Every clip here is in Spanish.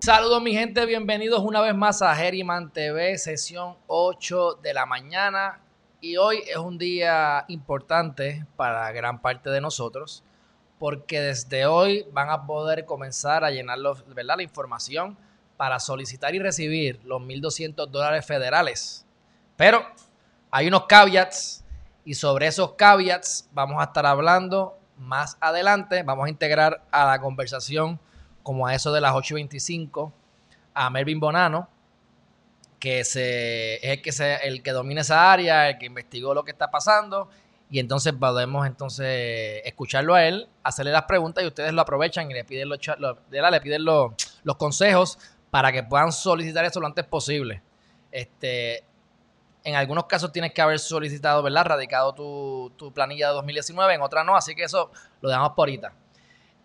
Saludos mi gente, bienvenidos una vez más a Geriman TV, sesión 8 de la mañana. Y hoy es un día importante para gran parte de nosotros, porque desde hoy van a poder comenzar a llenar ¿verdad? la información para solicitar y recibir los 1.200 dólares federales. Pero hay unos caveats y sobre esos caveats vamos a estar hablando más adelante. Vamos a integrar a la conversación como a eso de las 8.25 a Melvin Bonano, que se, es el que, se, el que domina esa área, el que investigó lo que está pasando, y entonces podemos entonces escucharlo a él, hacerle las preguntas y ustedes lo aprovechan y le piden los, le piden los consejos para que puedan solicitar eso lo antes posible. Este, en algunos casos tienes que haber solicitado, ¿verdad? Radicado tu, tu planilla de 2019, en otras no, así que eso lo dejamos por ahorita.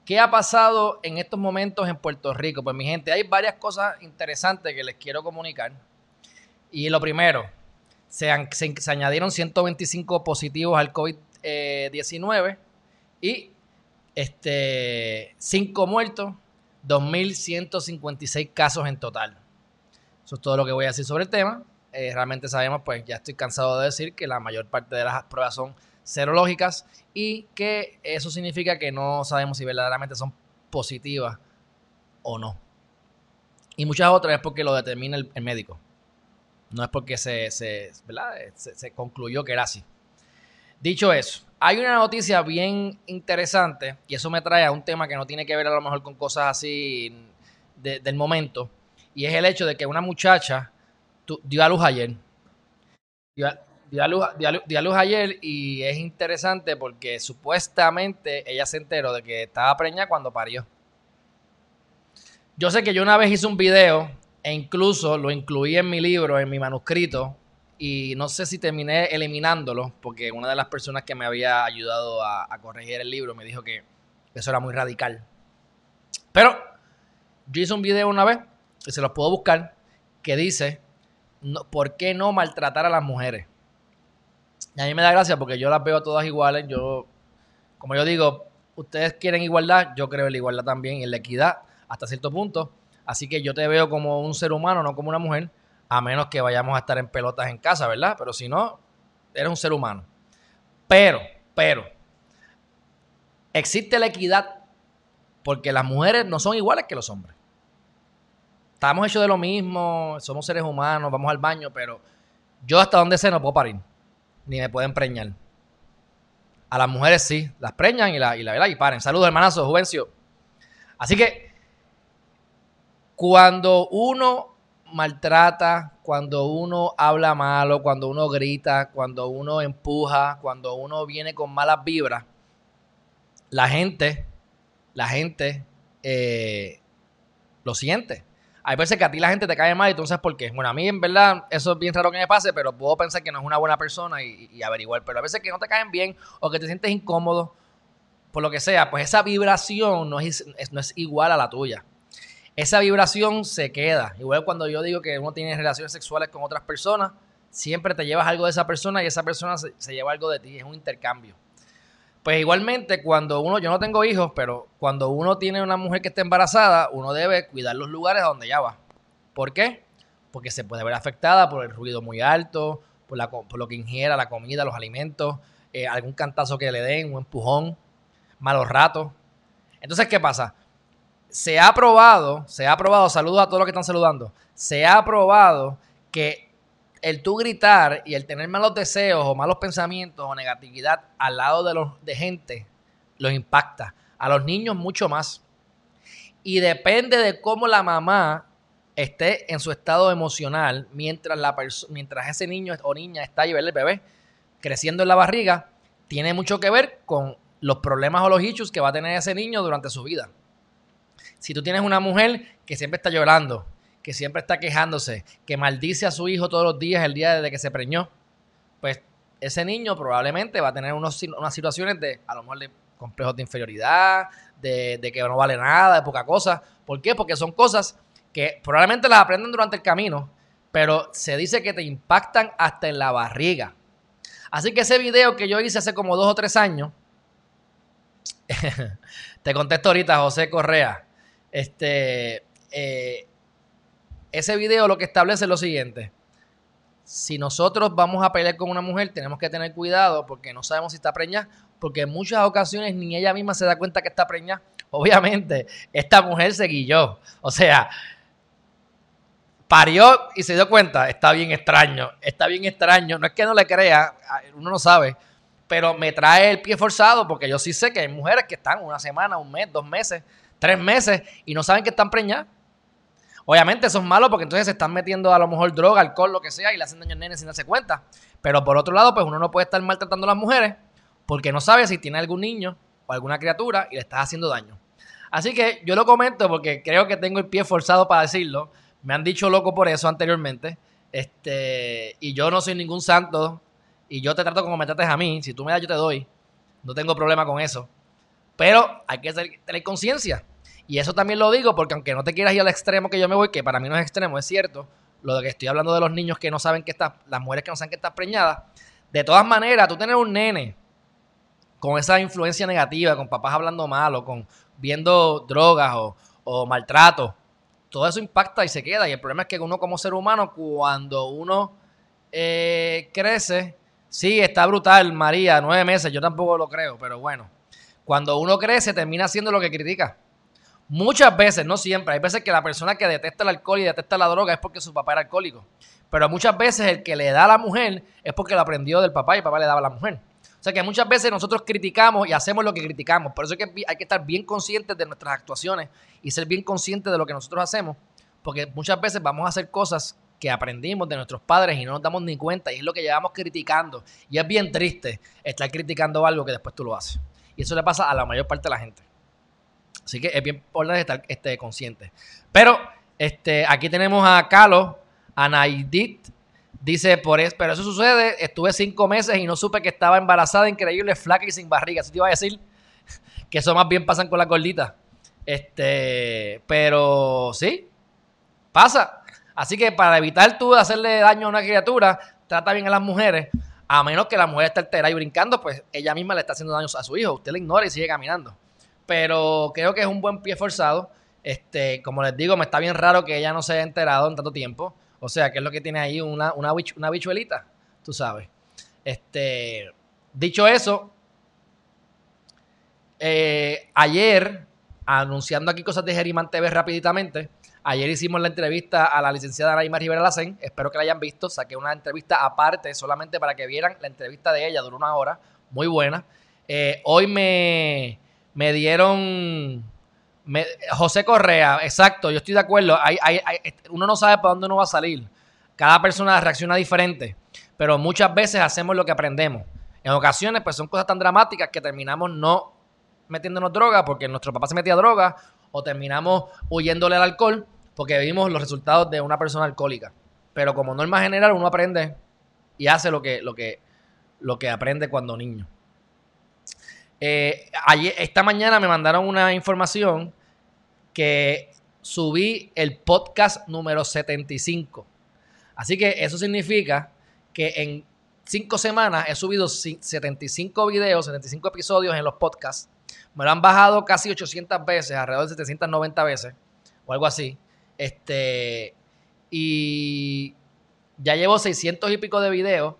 ¿Qué ha pasado en estos momentos en Puerto Rico? Pues mi gente, hay varias cosas interesantes que les quiero comunicar. Y lo primero, se, añadieron 125 positivos al COVID-19 y este, 5 muertos, 2.156 casos en total. Eso es todo lo que voy a decir sobre el tema. Eh, realmente sabemos, pues ya estoy cansado de decir que la mayor parte de las pruebas son serológicas y que eso significa que no sabemos si verdaderamente son positivas o no. Y muchas otras es porque lo determina el, médico. No es porque se, se, concluyó que era así. Dicho eso, hay una noticia bien interesante y eso me trae a un tema que no tiene que ver a lo mejor con cosas así del momento y es el hecho de que una muchacha dio a luz ayer. Luz, ayer y es interesante porque supuestamente ella se enteró de que estaba preñada cuando parió. Yo sé que yo una vez hice un video e incluso lo incluí en mi libro, en mi manuscrito, y no sé si terminé eliminándolo porque una de las personas que me había ayudado a, corregir el libro me dijo que eso era muy radical. Pero yo hice un video una vez, y se los puedo buscar, que dice, ¿por qué no maltratar a las mujeres? Y a mí me da gracia porque yo las veo todas iguales. Yo, como yo digo, ustedes quieren igualdad, yo creo en la igualdad también y en la equidad hasta cierto punto. Así que yo te veo como un ser humano, no como una mujer, a menos que vayamos a estar en pelotas en casa, ¿verdad? Pero si no, eres un ser humano. Pero, pero, existe la equidad porque las mujeres no son iguales que los hombres. Estamos hechos de lo mismo, somos seres humanos, vamos al baño, pero yo hasta donde sé no puedo parir ni me pueden preñar. A las mujeres sí, las preñan y la, y la, y paren. Saludos, hermanazo, Juvencio. Así que cuando uno maltrata, cuando uno habla malo, cuando uno grita, cuando uno empuja, cuando uno viene con malas vibras, la gente, la gente eh, lo siente. Hay veces que a ti la gente te cae mal y tú no sabes por qué. Bueno, a mí en verdad eso es bien raro que me pase, pero puedo pensar que no es una buena persona y, averiguar. Pero a veces que no te caen bien o que te sientes incómodo, por lo que sea, pues esa vibración no es, igual a la tuya. Esa vibración se queda. Igual cuando yo digo que uno tiene relaciones sexuales con otras personas, siempre te llevas algo de esa persona y esa persona se lleva algo de ti. Es un intercambio. Pues igualmente, cuando uno, yo no tengo hijos, pero cuando uno tiene una mujer que está embarazada, uno debe cuidar los lugares a donde ella va. ¿Por qué? Porque se puede ver afectada por el ruido muy alto, por, la, por lo que ingiera la comida, los alimentos, eh, algún cantazo que le den, un empujón, malos ratos. Entonces, ¿qué pasa? Se ha probado, se ha probado, saludos a todos los que están saludando, se ha probado que el tú gritar y el tener malos deseos o malos pensamientos o negatividad al lado de, los, de gente los impacta. A los niños mucho más. Y depende de cómo la mamá esté en su estado emocional mientras, la mientras ese niño o niña está ahí, el bebé, creciendo en la barriga, tiene mucho que ver con los problemas o los issues que va a tener ese niño durante su vida. Si tú tienes una mujer que siempre está llorando, que siempre está quejándose, que maldice a su hijo todos los días el día desde que se preñó, pues ese niño probablemente va a tener unos, unas situaciones de, a lo mejor, de complejos de inferioridad, de, que no vale nada, de poca cosa. ¿Por qué? Porque son cosas que probablemente las aprenden durante el camino, pero se dice que te impactan hasta en la barriga. Así que ese video que yo hice hace como dos o tres años, te contesto ahorita, José Correa. Este, eh, ese video lo que establece es lo siguiente. Si nosotros vamos a pelear con una mujer, tenemos que tener cuidado porque no sabemos si está preñada, porque en muchas ocasiones ni ella misma se da cuenta que está preñada. Obviamente, esta mujer se guilló. O sea, parió y se dio cuenta. Está bien extraño, está bien extraño. No es que no le crea, uno no sabe, pero me trae el pie forzado porque yo sí sé que hay mujeres que están una semana, un mes, dos meses, tres meses y no saben que están preñadas. Obviamente eso es malo porque entonces se están metiendo a lo mejor droga, alcohol, lo que sea y le hacen daño al nene sin darse cuenta. Pero por otro lado, pues uno no puede estar maltratando a las mujeres porque no sabe si tiene algún niño o alguna criatura y le estás haciendo daño. Así que yo lo comento porque creo que tengo el pie forzado para decirlo. Me han dicho loco por eso anteriormente. Este, y yo no soy ningún santo. Y yo te trato como me trates a mí. Si tú me das, yo te doy. No tengo problema con eso. Pero hay que tener conciencia. Y eso también lo digo porque aunque no te quieras ir al extremo que yo me voy, que para mí no es extremo, es cierto, lo de que estoy hablando de los niños que no saben que estás, las mujeres que no saben que estás preñada, de todas maneras, tú tener un nene con esa influencia negativa, con papás hablando mal o con viendo drogas o, maltrato, todo eso impacta y se queda. Y el problema es que uno como ser humano, cuando uno eh, crece, sí, está brutal, María, nueve meses, yo tampoco lo creo, pero bueno, cuando uno crece termina haciendo lo que critica. Muchas veces, no siempre, hay veces que la persona que detesta el alcohol y detesta la droga es porque su papá era alcohólico. Pero muchas veces el que le da a la mujer es porque lo aprendió del papá y el papá le daba a la mujer. O sea que muchas veces nosotros criticamos y hacemos lo que criticamos. Por eso es que hay que estar bien conscientes de nuestras actuaciones y ser bien conscientes de lo que nosotros hacemos. Porque muchas veces vamos a hacer cosas que aprendimos de nuestros padres y no nos damos ni cuenta. Y es lo que llevamos criticando. Y es bien triste estar criticando algo que después tú lo haces. Y eso le pasa a la mayor parte de la gente. Así que es bien importante estar este, consciente. Pero este, aquí tenemos a Carlos, a Dice, por eso, pero eso sucede, estuve cinco meses y no supe que estaba embarazada, increíble, flaca y sin barriga. Así te iba a decir que eso más bien pasan con la gordita. Este, pero sí, pasa. Así que para evitar tú hacerle daño a una criatura, trata bien a las mujeres. A menos que la mujer esté alterada y brincando, pues ella misma le está haciendo daño a su hijo. Usted le ignora y sigue caminando. Pero creo que es un buen pie forzado. Este, como les digo, me está bien raro que ella no se haya enterado en tanto tiempo. O sea, que es lo que tiene ahí una, una, una bichuelita, tú sabes. Este, dicho eso, eh, ayer, anunciando aquí cosas de Geriman TV rapiditamente, ayer hicimos la entrevista a la licenciada Naima Rivera Lacen, espero que la hayan visto, saqué una entrevista aparte solamente para que vieran la entrevista de ella, duró una hora, muy buena. Eh, hoy me, me dieron José Correa, exacto, yo estoy de acuerdo. Hay, uno no sabe para dónde uno va a salir. Cada persona reacciona diferente, pero muchas veces hacemos lo que aprendemos. En ocasiones, pues son cosas tan dramáticas que terminamos no metiéndonos droga porque nuestro papá se metía droga o terminamos huyéndole al alcohol porque vimos los resultados de una persona alcohólica. Pero como norma general, uno aprende y hace lo que, lo que, lo que aprende cuando niño. Eh, esta mañana me mandaron una información que subí el podcast número 75. Así que eso significa que en cinco semanas he subido 75 videos, 75 episodios en los podcasts. Me lo han bajado casi 800 veces, alrededor de 790 veces, o algo así. Este, y ya llevo 600 y pico de videos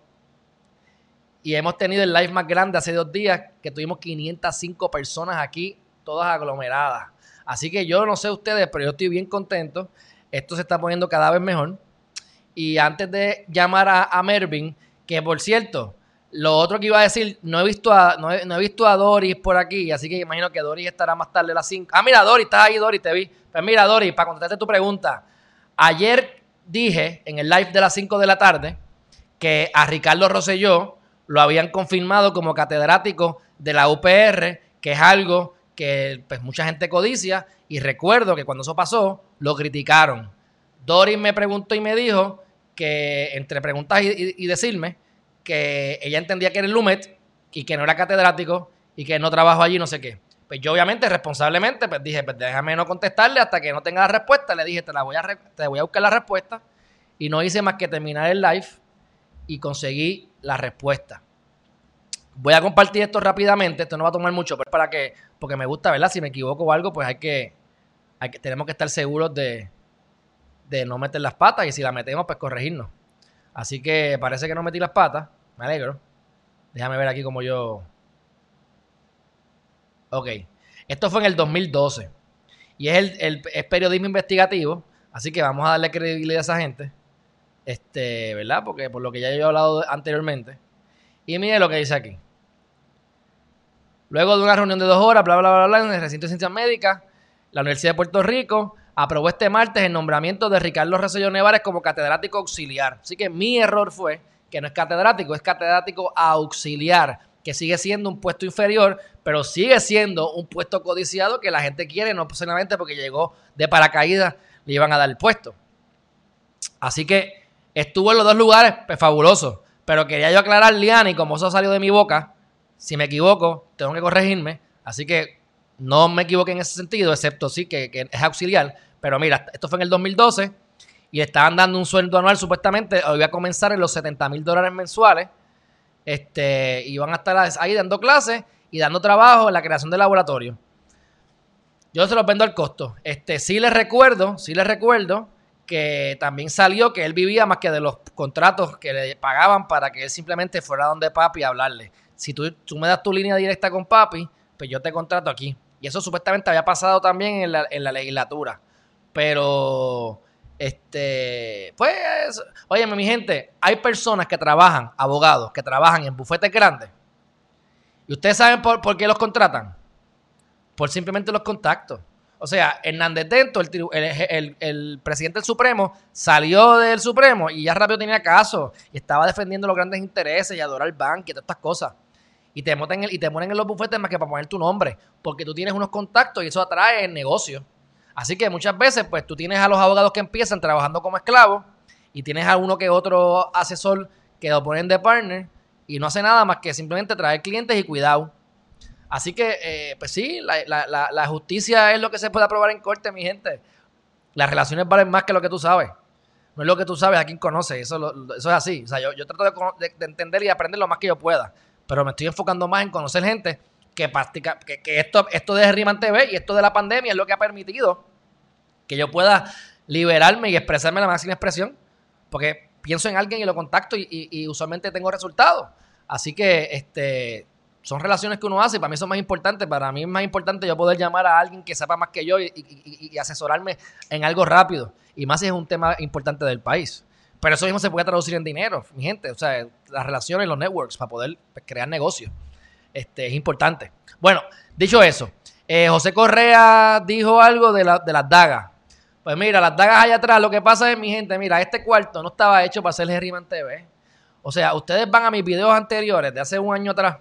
y hemos tenido el live más grande hace dos días, que tuvimos 505 personas aquí, todas aglomeradas. Así que yo no sé ustedes, pero yo estoy bien contento. Esto se está poniendo cada vez mejor. Y antes de llamar a, Mervin, que por cierto, lo otro que iba a decir, no he visto a, no he, visto a Doris por aquí, así que imagino que Doris estará más tarde a las 5. Ah, mira, Doris, estás ahí, Doris, te vi. Pues mira, Doris, para contestarte tu pregunta. Ayer dije en el live de las 5 de la tarde que a Ricardo Rosselló lo habían confirmado como catedrático de la UPR, que es algo que pues, mucha gente codicia. Y recuerdo que cuando eso pasó, lo criticaron. Doris me preguntó y me dijo que, entre preguntas y, decirme, que ella entendía que era el Lumet y que no era catedrático y que no trabajó allí, no sé qué. Pues yo obviamente, responsablemente, pues dije, pues déjame no contestarle hasta que no tenga la respuesta. Le dije, te la voy a, te voy a buscar la respuesta. Y no hice más que terminar el live y conseguí la respuesta. Voy a compartir esto rápidamente, esto no va a tomar mucho, pero para que, porque me gusta, ¿verdad? Si me equivoco o algo, pues hay que, hay que tenemos que estar seguros de, de no meter las patas y si la metemos, pues corregirnos. Así que parece que no metí las patas, me alegro. Déjame ver aquí como yo... Ok, esto fue en el 2012 y es, el, el periodismo investigativo, así que vamos a darle credibilidad a esa gente, este, ¿verdad? Porque por lo que ya he hablado anteriormente. Y mire lo que dice aquí. Luego de una reunión de dos horas, bla, bla, bla, bla, en el recinto de ciencias médicas, la Universidad de Puerto Rico aprobó este martes el nombramiento de Ricardo Rosselló Nevares como catedrático auxiliar. Así que mi error fue que no es catedrático, es catedrático auxiliar, que sigue siendo un puesto inferior, pero sigue siendo un puesto codiciado que la gente quiere, no solamente porque llegó de paracaídas, le iban a dar el puesto. Así que estuvo en los dos lugares, pues fabuloso. Pero quería yo aclarar, Liana, y como eso salió de mi boca, si me equivoco, tengo que corregirme. Así que no me equivoqué en ese sentido, excepto sí que, es auxiliar. Pero mira, esto fue en el 2012 y estaban dando un sueldo anual supuestamente. Hoy voy a comenzar en los 70 mil dólares mensuales. Este, y van a estar ahí dando clases y dando trabajo en la creación de laboratorio. Yo se los vendo al costo. Este, sí les recuerdo, sí les recuerdo que también salió que él vivía más que de los contratos que le pagaban para que él simplemente fuera donde papi a hablarle. Si tú, tú me das tu línea directa con papi, pues yo te contrato aquí. Y eso supuestamente había pasado también en la, en la legislatura. Pero, este, pues, oye, mi gente, hay personas que trabajan, abogados, que trabajan en bufetes grandes. ¿Y ustedes saben por, por qué los contratan? Por simplemente los contactos. O sea, Hernández Dento, el, el, presidente del Supremo, salió del Supremo y ya rápido tenía caso y estaba defendiendo los grandes intereses y adorar el banco y todas estas cosas. Y te, ponen, y te ponen en los bufetes más que para poner tu nombre, porque tú tienes unos contactos y eso atrae el negocio. Así que muchas veces, pues tú tienes a los abogados que empiezan trabajando como esclavos y tienes a uno que otro asesor que lo ponen de partner y no hace nada más que simplemente traer clientes y cuidado. Así que, eh, pues sí, la, justicia es lo que se puede aprobar en corte, mi gente. Las relaciones valen más que lo que tú sabes. No es lo que tú sabes a quien conoce. Eso, eso es así. O sea, yo, yo trato de, entender y aprender lo más que yo pueda. Pero me estoy enfocando más en conocer gente que practica, que, esto, esto de Riman TV y esto de la pandemia es lo que ha permitido que yo pueda liberarme y expresarme la máxima expresión. Porque pienso en alguien y lo contacto y usualmente tengo resultados. Así que, este, son relaciones que uno hace para mí son más importantes. Para mí es más importante yo poder llamar a alguien que sepa más que yo y, asesorarme en algo rápido. Y más si es un tema importante del país. Pero eso mismo se puede traducir en dinero, mi gente. O sea, las relaciones, los networks, para poder pues, crear negocios. Este, es importante. Bueno, dicho eso, eh, José Correa dijo algo de, la, de las dagas. Pues mira, las dagas allá atrás, lo que pasa es, mi gente, mira, este cuarto no estaba hecho para ser Herriman TV. O sea, ustedes van a mis videos anteriores de hace un año atrás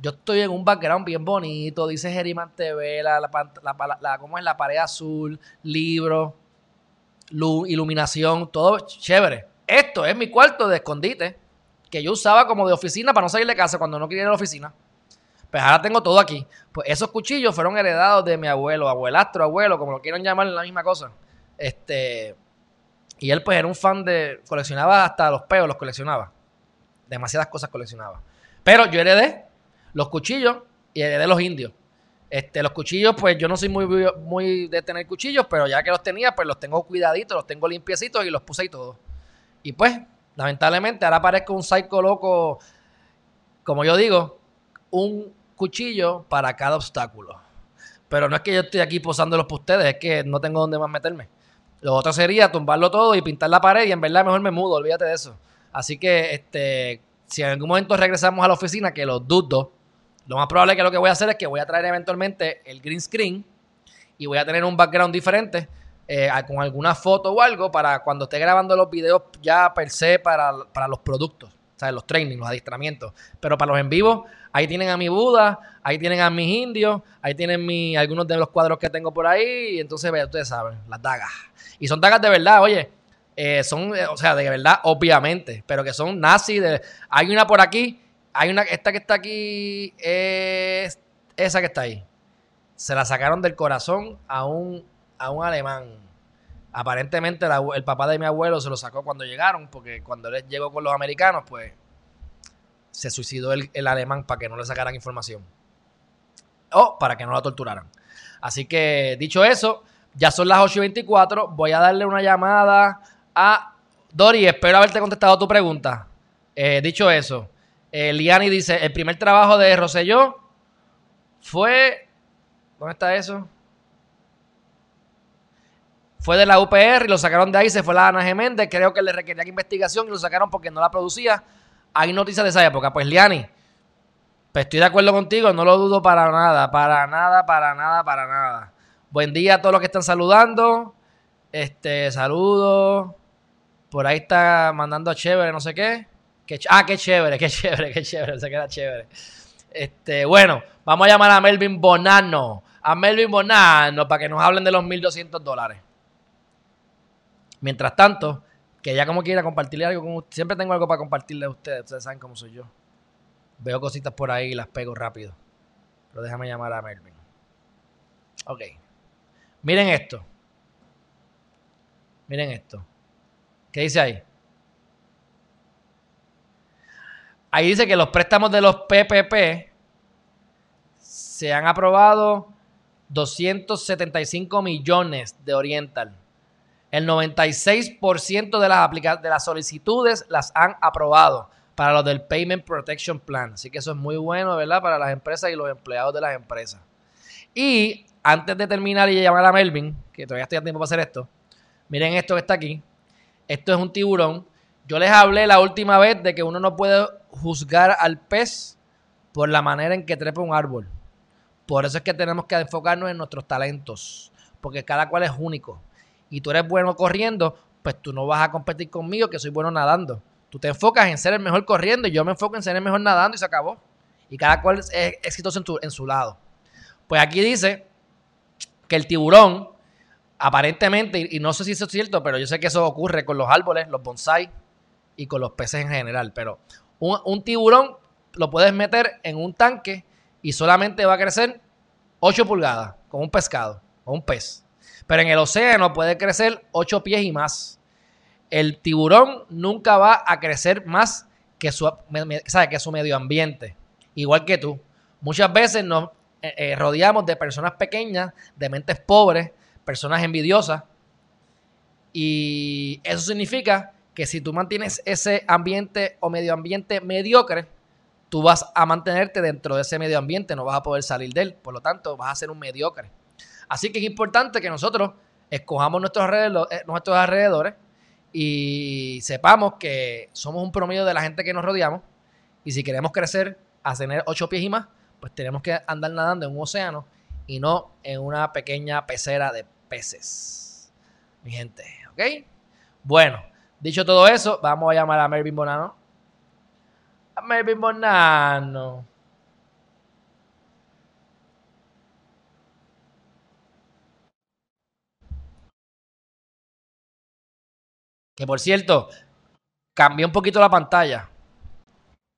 yo estoy en un background bien bonito, dice Geriman TV, la, la, ¿cómo es? la pared azul, libro, iluminación, todo chévere. Esto es mi cuarto de escondite que yo usaba como de oficina para no salir de casa cuando no quería ir a la oficina. Pues ahora tengo todo aquí. Pues esos cuchillos fueron heredados de mi abuelo, abuelastro, abuelo, como lo quieran llamar, la misma cosa. Este, y él pues era un fan de, coleccionaba hasta los peos, los coleccionaba. Demasiadas cosas coleccionaba. Pero yo heredé los cuchillos y de los indios. Este, los cuchillos, pues yo no soy muy, muy de tener cuchillos, pero ya que los tenía, pues los tengo cuidaditos, los tengo limpiecitos y los puse y todo. Y pues, lamentablemente, ahora parezco un psycho loco, como yo digo, un cuchillo para cada obstáculo. Pero no es que yo estoy aquí posándolos para ustedes, es que no tengo dónde más meterme. Lo otro sería tumbarlo todo y pintar la pared y en verdad mejor me mudo, olvídate de eso. Así que, este, si en algún momento regresamos a la oficina, que lo dudo, lo más probable que lo que voy a hacer es que voy a traer eventualmente el green screen y voy a tener un background diferente eh, con alguna foto o algo para cuando esté grabando los videos ya per se para, los productos, o sea, los trainings, los adiestramientos. Pero para los en vivo, ahí tienen a mi Buda, ahí tienen a mis indios, ahí tienen mi, algunos de los cuadros que tengo por ahí. Y entonces, ustedes saben, las dagas. Y son dagas de verdad, oye. eh, son, eh, o sea, de verdad, obviamente, pero que son nazis. De, hay una por aquí, hay una, esta que está aquí, es esa que está ahí. Se la sacaron del corazón a un, a un alemán. Aparentemente el papá de mi abuelo se lo sacó cuando llegaron, porque cuando él llegó con los americanos, pues se suicidó el, el alemán para que no le sacaran información. O para que no la torturaran. Así que, dicho eso, ya son las 8 y 24. Voy a darle una llamada a Dori. Espero haberte contestado tu pregunta. Eh, dicho eso, eh, Liani dice: el primer trabajo de Roselló fue. ¿Dónde está eso? Fue de la UPR y lo sacaron de ahí, se fue la Ana Geméndez. Creo que le requería investigación y lo sacaron porque no la producía. Hay noticias de esa época. Pues Liani, pues estoy de acuerdo contigo, no lo dudo para nada, para nada, para nada, para nada. Buen día a todos los que están saludando. Este, saludos. Por ahí está mandando a chévere, no sé qué. Ah, qué chévere, qué chévere, qué chévere. Se queda chévere. Este, bueno, vamos a llamar a Melvin Bonano. A Melvin Bonano para que nos hablen de los 1.200 dólares. Mientras tanto, que ya como quiera compartirle algo con ustedes. Siempre tengo algo para compartirle a ustedes. Ustedes saben cómo soy yo. Veo cositas por ahí y las pego rápido. Pero déjame llamar a Melvin. Ok. Miren esto. Miren esto. ¿Qué dice ahí? Ahí dice que los préstamos de los PPP se han aprobado 275 millones de Oriental. El 96% de las, de las solicitudes las han aprobado para los del Payment Protection Plan. Así que eso es muy bueno, ¿verdad? Para las empresas y los empleados de las empresas. Y antes de terminar y llamar a Melvin, que todavía estoy a tiempo para hacer esto, miren esto que está aquí. Esto es un tiburón. Yo les hablé la última vez de que uno no puede juzgar al pez por la manera en que trepa un árbol. Por eso es que tenemos que enfocarnos en nuestros talentos, porque cada cual es único. Y tú eres bueno corriendo, pues tú no vas a competir conmigo que soy bueno nadando. Tú te enfocas en ser el mejor corriendo y yo me enfoco en ser el mejor nadando y se acabó. Y cada cual es exitoso en, su lado. Pues aquí dice que el tiburón, aparentemente, y, no sé si eso es cierto, pero yo sé que eso ocurre con los árboles, los bonsai y con los peces en general. Pero un, tiburón lo puedes meter en un tanque y solamente va a crecer 8 pulgadas, como un pescado o un pez. Pero en el océano puede crecer 8 pies y más el tiburón nunca va a crecer más que su, que su medio ambiente. Igual que tú. Muchas veces nos eh, eh, rodeamos de personas pequeñas, de mentes pobres, personas envidiosas. Y eso significa que si tú mantienes ese ambiente o medio ambiente mediocre, tú vas a mantenerte dentro de ese medio ambiente, no vas a poder salir de él. Por lo tanto, vas a ser un mediocre. Así que es importante que nosotros escojamos nuestros eh, nuestros alrededores y sepamos que somos un promedio de la gente que nos rodeamos y si queremos crecer a tener ocho pies y más, pues tenemos que andar nadando en un océano y no en una pequeña pecera de peces. Mi gente, ¿ok? Bueno, dicho todo eso, vamos a llamar a Melvin Bonano. A Melvin Bonano. Que por cierto, cambié un poquito la pantalla.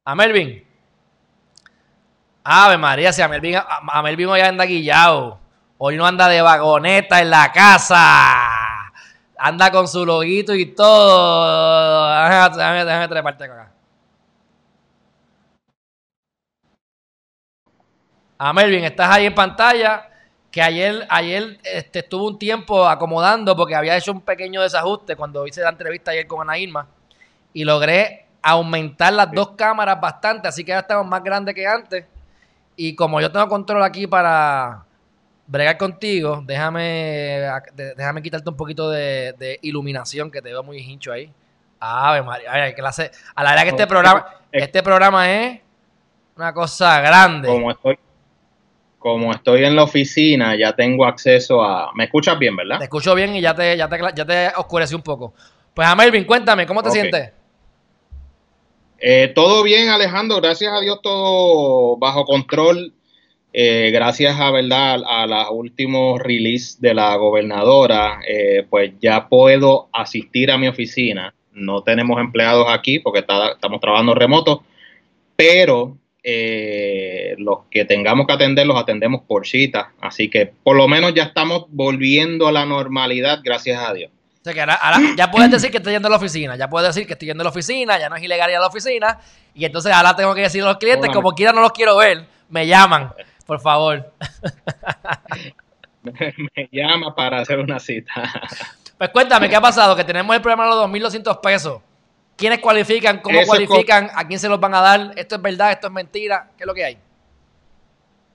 A Melvin. Ave María, si a a, Melvin hoy anda guillado. Hoy no anda de vagoneta en la casa. Anda con su loguito y todo. Déjame, déjame, treparte acá. A Melvin, estás ahí en pantalla que ayer, ayer este, estuvo un tiempo acomodando porque había hecho un pequeño desajuste cuando hice la entrevista ayer con Ana Irma y logré aumentar las dos cámaras bastante, así que ya estamos más grandes que antes. Y como yo tengo control aquí para bregar contigo, déjame, déjame quitarte un poquito de, iluminación que te veo muy hincho ahí. Ave María, a, clase, a la verdad que este programa, este programa es una cosa grande. Como estoy, como estoy en la oficina, ya tengo acceso a... ¿Me escuchas bien, verdad? Te escucho bien y ya te, ya te, ya te oscureció un poco. Pues a Melvin, cuéntame, ¿cómo te sientes? Eh, todo bien, Alejandro, gracias a Dios todo bajo control. Eh, gracias a verdad a los últimos release de la gobernadora, eh, pues ya puedo asistir a mi oficina. No tenemos empleados aquí porque estamos trabajando remoto, pero eh, los que tengamos que atender los atendemos por cita. Así que por lo menos ya estamos volviendo a la normalidad, gracias a Dios. O sea que ahora, ya puedes decir que estoy yendo a la oficina, ya puedes decir que estoy yendo a la oficina, ya no es ilegal ir a la oficina, y entonces ahora tengo que decir a los clientes, como quiera no los quiero ver, me llaman. Por favor. me llama para hacer una cita. Pues cuéntame, ¿qué ha pasado? Que tenemos el programa de los 2.200 pesos. ¿Quiénes cualifican? ¿Cómo cualifican? ¿A quién se los van a dar? ¿Esto es verdad? ¿Esto es mentira? ¿Qué es lo que hay?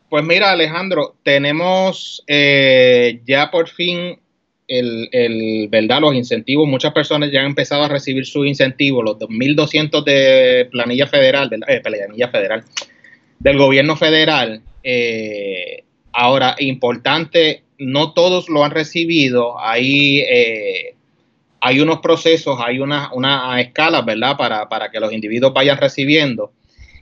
Pues mira, Alejandro, tenemos eh, ya por fin el, verdad, los incentivos. Muchas personas ya han empezado a recibir sus incentivos, los 2.200 de planilla federal, de, eh, planilla federal, del gobierno federal. Eh, ahora, importante, no todos lo han recibido. Hay, eh, hay unos procesos, hay una, una escala, ¿verdad? Para, para, que los individuos vayan recibiendo.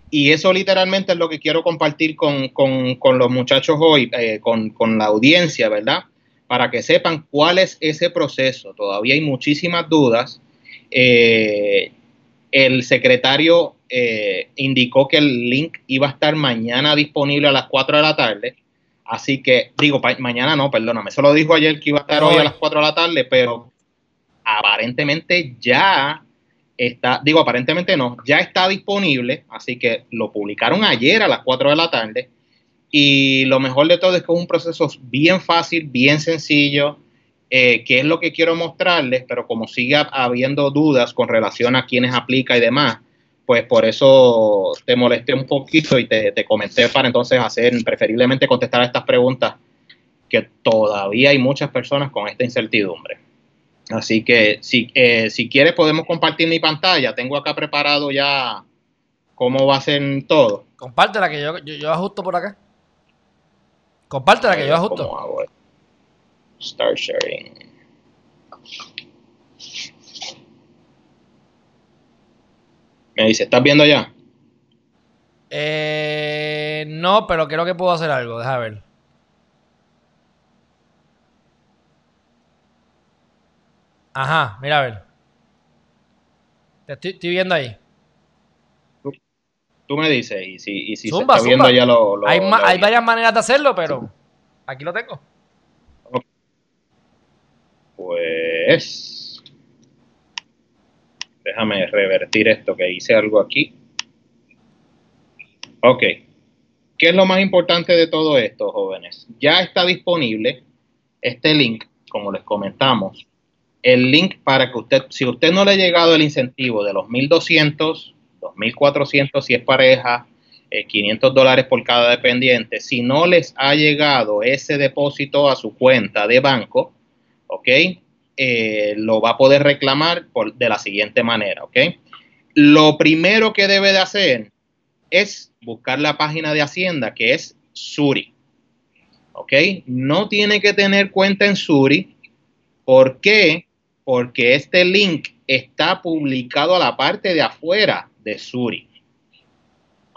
Y eso literalmente es lo que quiero compartir con, con, los muchachos hoy, eh, con, con la audiencia, ¿verdad? Para que sepan cuál es ese proceso. Todavía hay muchísimas dudas. El secretario eh, indicó que el link iba a estar mañana disponible a las 4 de la tarde. Así que, digo, mañana no, perdóname. Se lo dijo ayer que iba a estar hoy a las 4 de la tarde, pero aparentemente ya está, digo, aparentemente no, ya está disponible. Así que lo publicaron ayer a las 4 de la tarde. Y lo mejor de todo es que es un proceso bien fácil, bien sencillo, eh, que es lo que quiero mostrarles, pero como sigue habiendo dudas con relación a quiénes aplica y demás, pues por eso te molesté un poquito y te, comenté para entonces hacer, preferiblemente contestar a estas preguntas, que todavía hay muchas personas con esta incertidumbre. Así que si, eh, si quieres podemos compartir mi pantalla. Tengo acá preparado ya cómo va a ser todo. Compártela que yo, yo, ajusto por acá. Compártela que yo ajusto. Start sharing. Me dice, ¿estás viendo ya? Eh, no, pero creo que puedo hacer algo. Deja ver. Ajá, mira a ver. Te estoy, viendo ahí. Tú, me dices, y si, y si se está viendo ya lo... hay, hay varias maneras de hacerlo, pero aquí lo tengo. Pues... Déjame revertir esto que hice algo aquí. Ok. ¿Qué es lo más importante de todo esto, jóvenes? Ya está disponible este link, como les comentamos. El link para que usted, si usted no le ha llegado el incentivo de los 1.200, 2.400 si es pareja, 500 eh, dólares por cada dependiente, si no les ha llegado ese depósito a su cuenta de banco, ¿ok? Eh, lo va a poder reclamar de la siguiente manera, ¿ok? Lo primero que debe de hacer es buscar la página de Hacienda, que es Suri, ¿ok? No tiene que tener cuenta en Suri. ¿Por qué? Porque este link está publicado a la parte de afuera de Suri.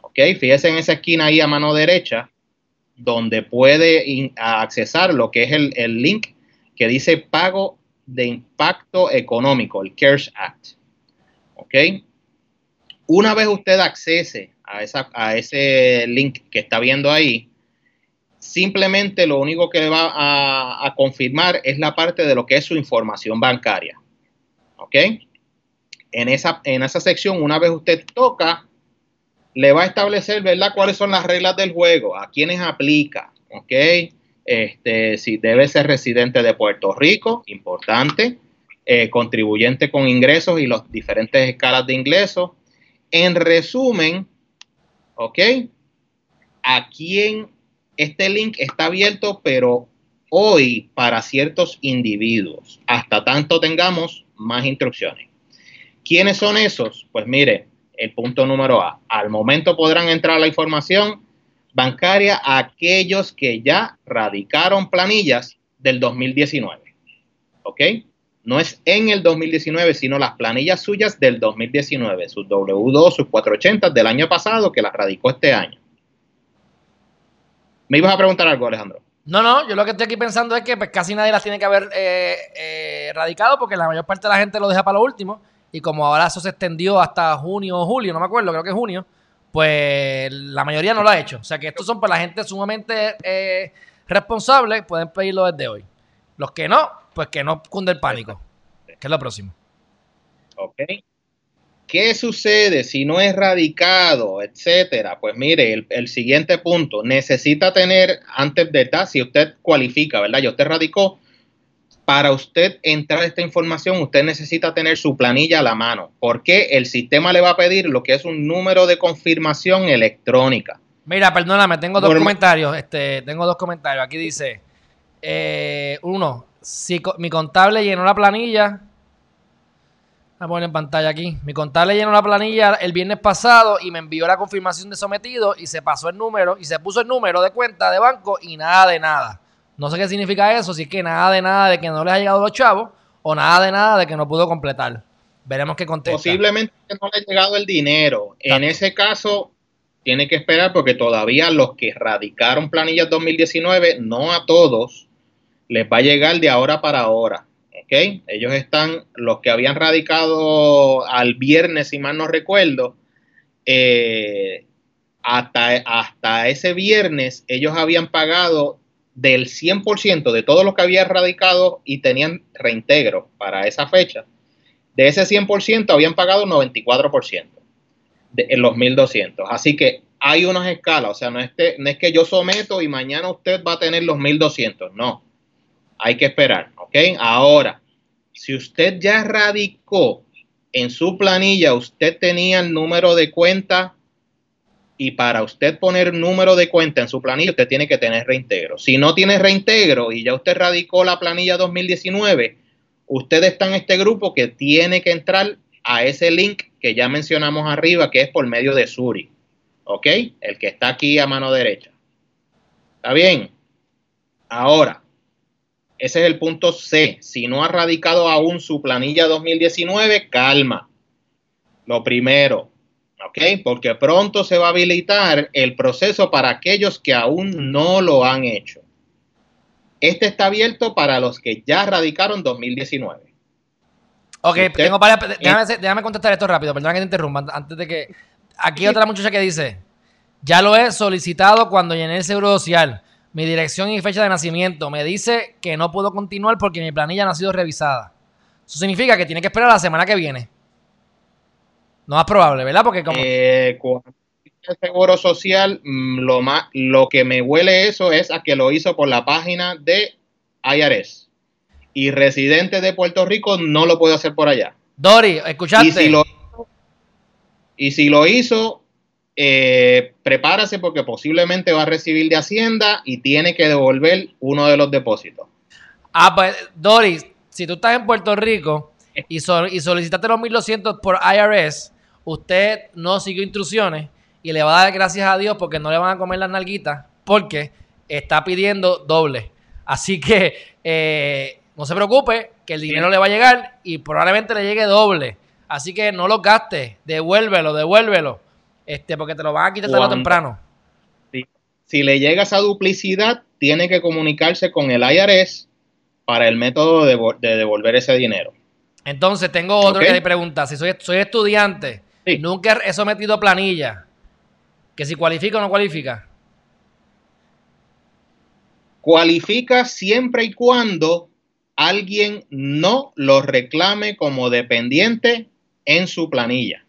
¿Ok? Fíjese en esa esquina ahí a mano derecha, donde puede accesar lo que es el, el link que dice pago de impacto económico, el CARES Act. ¿Ok? Una vez usted accese a, esa, a ese link que está viendo ahí, simplemente lo único que va a, confirmar es la parte de lo que es su información bancaria. ¿Ok? En esa, en esa sección, una vez usted toca, le va a establecer, ¿verdad?, cuáles son las reglas del juego, a quiénes aplica. ¿Ok? Este, si debe ser residente de Puerto Rico, importante, eh, contribuyente con ingresos y las diferentes escalas de ingresos. En resumen, ¿ok? A quién este link está abierto, pero hoy para ciertos individuos, hasta tanto tengamos más instrucciones. ¿Quiénes son esos? Pues mire, el punto número A. Al momento podrán entrar la información bancaria a aquellos que ya radicaron planillas del 2019. ¿Ok? No es en el 2019, sino las planillas suyas del 2019, sus W2, sus 480 del año pasado que las radicó este año. Me ibas a preguntar algo, Alejandro. No, no, yo lo que estoy aquí pensando es que pues, casi nadie las tiene que haber eh, eh, radicado porque la mayor parte de la gente lo deja para lo último. Y como ahora eso se extendió hasta junio o julio, no me acuerdo, creo que es junio, pues la mayoría no lo ha hecho. O sea que estos son para la gente sumamente eh, responsable, pueden pedirlo desde hoy. Los que no, pues que no cunde el pánico, que es lo próximo. Ok. ¿Qué sucede si no es radicado, etcétera? Pues mire, el, siguiente punto, necesita tener, antes de tal, si usted cualifica, ¿verdad? Ya usted radicó, para usted entrar a esta información, usted necesita tener su planilla a la mano, porque el sistema le va a pedir lo que es un número de confirmación electrónica. Mira, perdóname, tengo dos comentarios. Este, tengo dos comentarios. Aquí dice, eh, uno, si mi contable llenó la planilla, a poner en pantalla aquí. Mi contable llenó la planilla el viernes pasado y me envió la confirmación de sometido y se pasó el número y se puso el número de cuenta de banco y nada de nada. No sé qué significa eso, si es que nada de nada de que no les ha llegado los chavos o nada de nada de que no pudo completar. Veremos qué contesta. Posiblemente no le ha llegado el dinero. En ese caso, tiene que esperar porque todavía los que radicaron planillas 2019, no a todos, les va a llegar de ahora para ahora. ¿ok? Ellos están, los que habían radicado al viernes, si mal no recuerdo, eh, hasta, hasta ese viernes ellos habían pagado del 100% de todo lo que había radicado y tenían reintegro para esa fecha. De ese 100% habían pagado un 94% de, los 1200. Así que hay unas escalas, o sea, no es, que, no es que yo someto y mañana usted va a tener los 1200, no. Hay que esperar, ¿ok? Ahora, si usted ya radicó en su planilla, usted tenía el número de cuenta y para usted poner número de cuenta en su planilla, usted tiene que tener reintegro. Si no tiene reintegro y ya usted radicó la planilla 2019, usted está en este grupo que tiene que entrar a ese link que ya mencionamos arriba, que es por medio de Suri. ¿Ok? El que está aquí a mano derecha. ¿Está bien? Ahora, ese es el punto C. Si no ha radicado aún su planilla 2019, calma. Lo primero, ¿ok? Porque pronto se va a habilitar el proceso para aquellos que aún no lo han hecho. Este está abierto para los que ya radicaron 2019. Ok, tengo varias, déjame, déjame, contestar esto rápido, perdón que te interrumpa, antes de que Aquí otra muchacha que dice, ya lo he solicitado cuando llené el seguro social, mi dirección y fecha de nacimiento. Me dice que no puedo continuar porque mi planilla no ha sido revisada. Eso significa que tiene que esperar la semana que viene. No más probable, ¿verdad? Porque como... Eh, el seguro social, mm, lo, más, lo que me huele eso es a que lo hizo por la página de IRS. Y residente de Puerto Rico no lo puede hacer por allá. Dori, escuchaste. Y si lo y si lo hizo, eh, prepárase porque posiblemente va a recibir de Hacienda y tiene que devolver uno de los depósitos. Ah, pues, Doris, si tú estás en Puerto Rico y, y solicitaste los 1200 por IRS, usted no siguió instrucciones y le va a dar gracias a Dios porque no le van a comer las nalguitas porque está pidiendo doble. Así que eh, no se preocupe, que el dinero le va a llegar y probablemente le llegue doble. Así que no lo gastes, devuélvelo, devuélvelo. Este, porque te lo van a quitar tarde o temprano. Si, le llega esa duplicidad, tiene que comunicarse con el IRS para el método de, devolver ese dinero. Entonces, tengo otro que le pregunta. Si soy, soy estudiante, nunca he sometido planilla. Que si cualifica o no cualifica. Cualifica siempre y cuando alguien no lo reclame como dependiente en su planilla.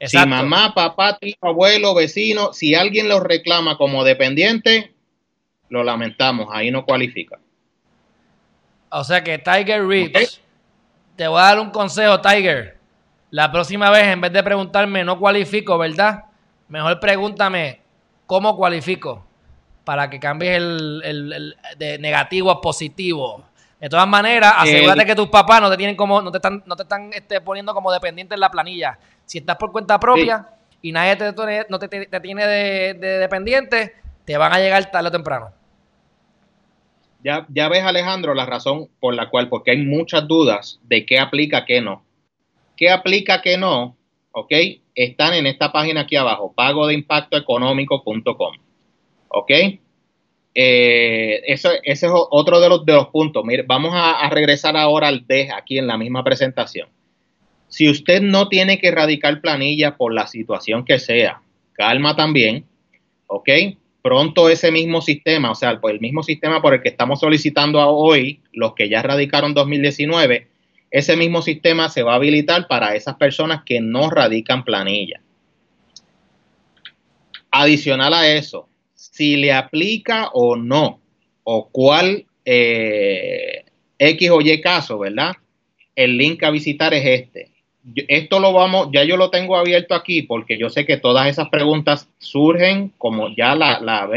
Si mamá, papá, tío, abuelo, vecino, si alguien lo reclama como dependiente, lo lamentamos, ahí no cualifica. O sea que Tiger Reeves, te voy a dar un consejo, Tiger. La próxima vez, en vez de preguntarme, no cualifico, ¿verdad? Mejor pregúntame, ¿cómo cualifico? Para que cambies el, de negativo a positivo. De todas maneras, asegúrate que tus papás no te tienen como, no te están, no te están este, poniendo como dependiente en la planilla. Si estás por cuenta propia y nadie te, no te, tiene de, dependiente, te van a llegar tarde o temprano. Ya, ya ves, Alejandro, la razón por la cual, porque hay muchas dudas de qué aplica, qué no. ¿Qué aplica, qué no? ¿Ok? Están en esta página aquí abajo, pago de impacto. ¿Ok? eh, eso, ese es otro de los, de los puntos. Mire, vamos a, regresar ahora al D aquí en la misma presentación. Si usted no tiene que erradicar planilla por la situación que sea, calma también, ¿ok? Pronto ese mismo sistema, o sea, el mismo sistema por el que estamos solicitando hoy, los que ya radicaron 2019, ese mismo sistema se va a habilitar para esas personas que no radican planilla. Adicional a eso, si le aplica o no, o cuál eh, X o Y caso, ¿verdad? El link a visitar es este. Esto lo vamos, ya yo lo tengo abierto aquí porque yo sé que todas esas preguntas surgen como ya la, la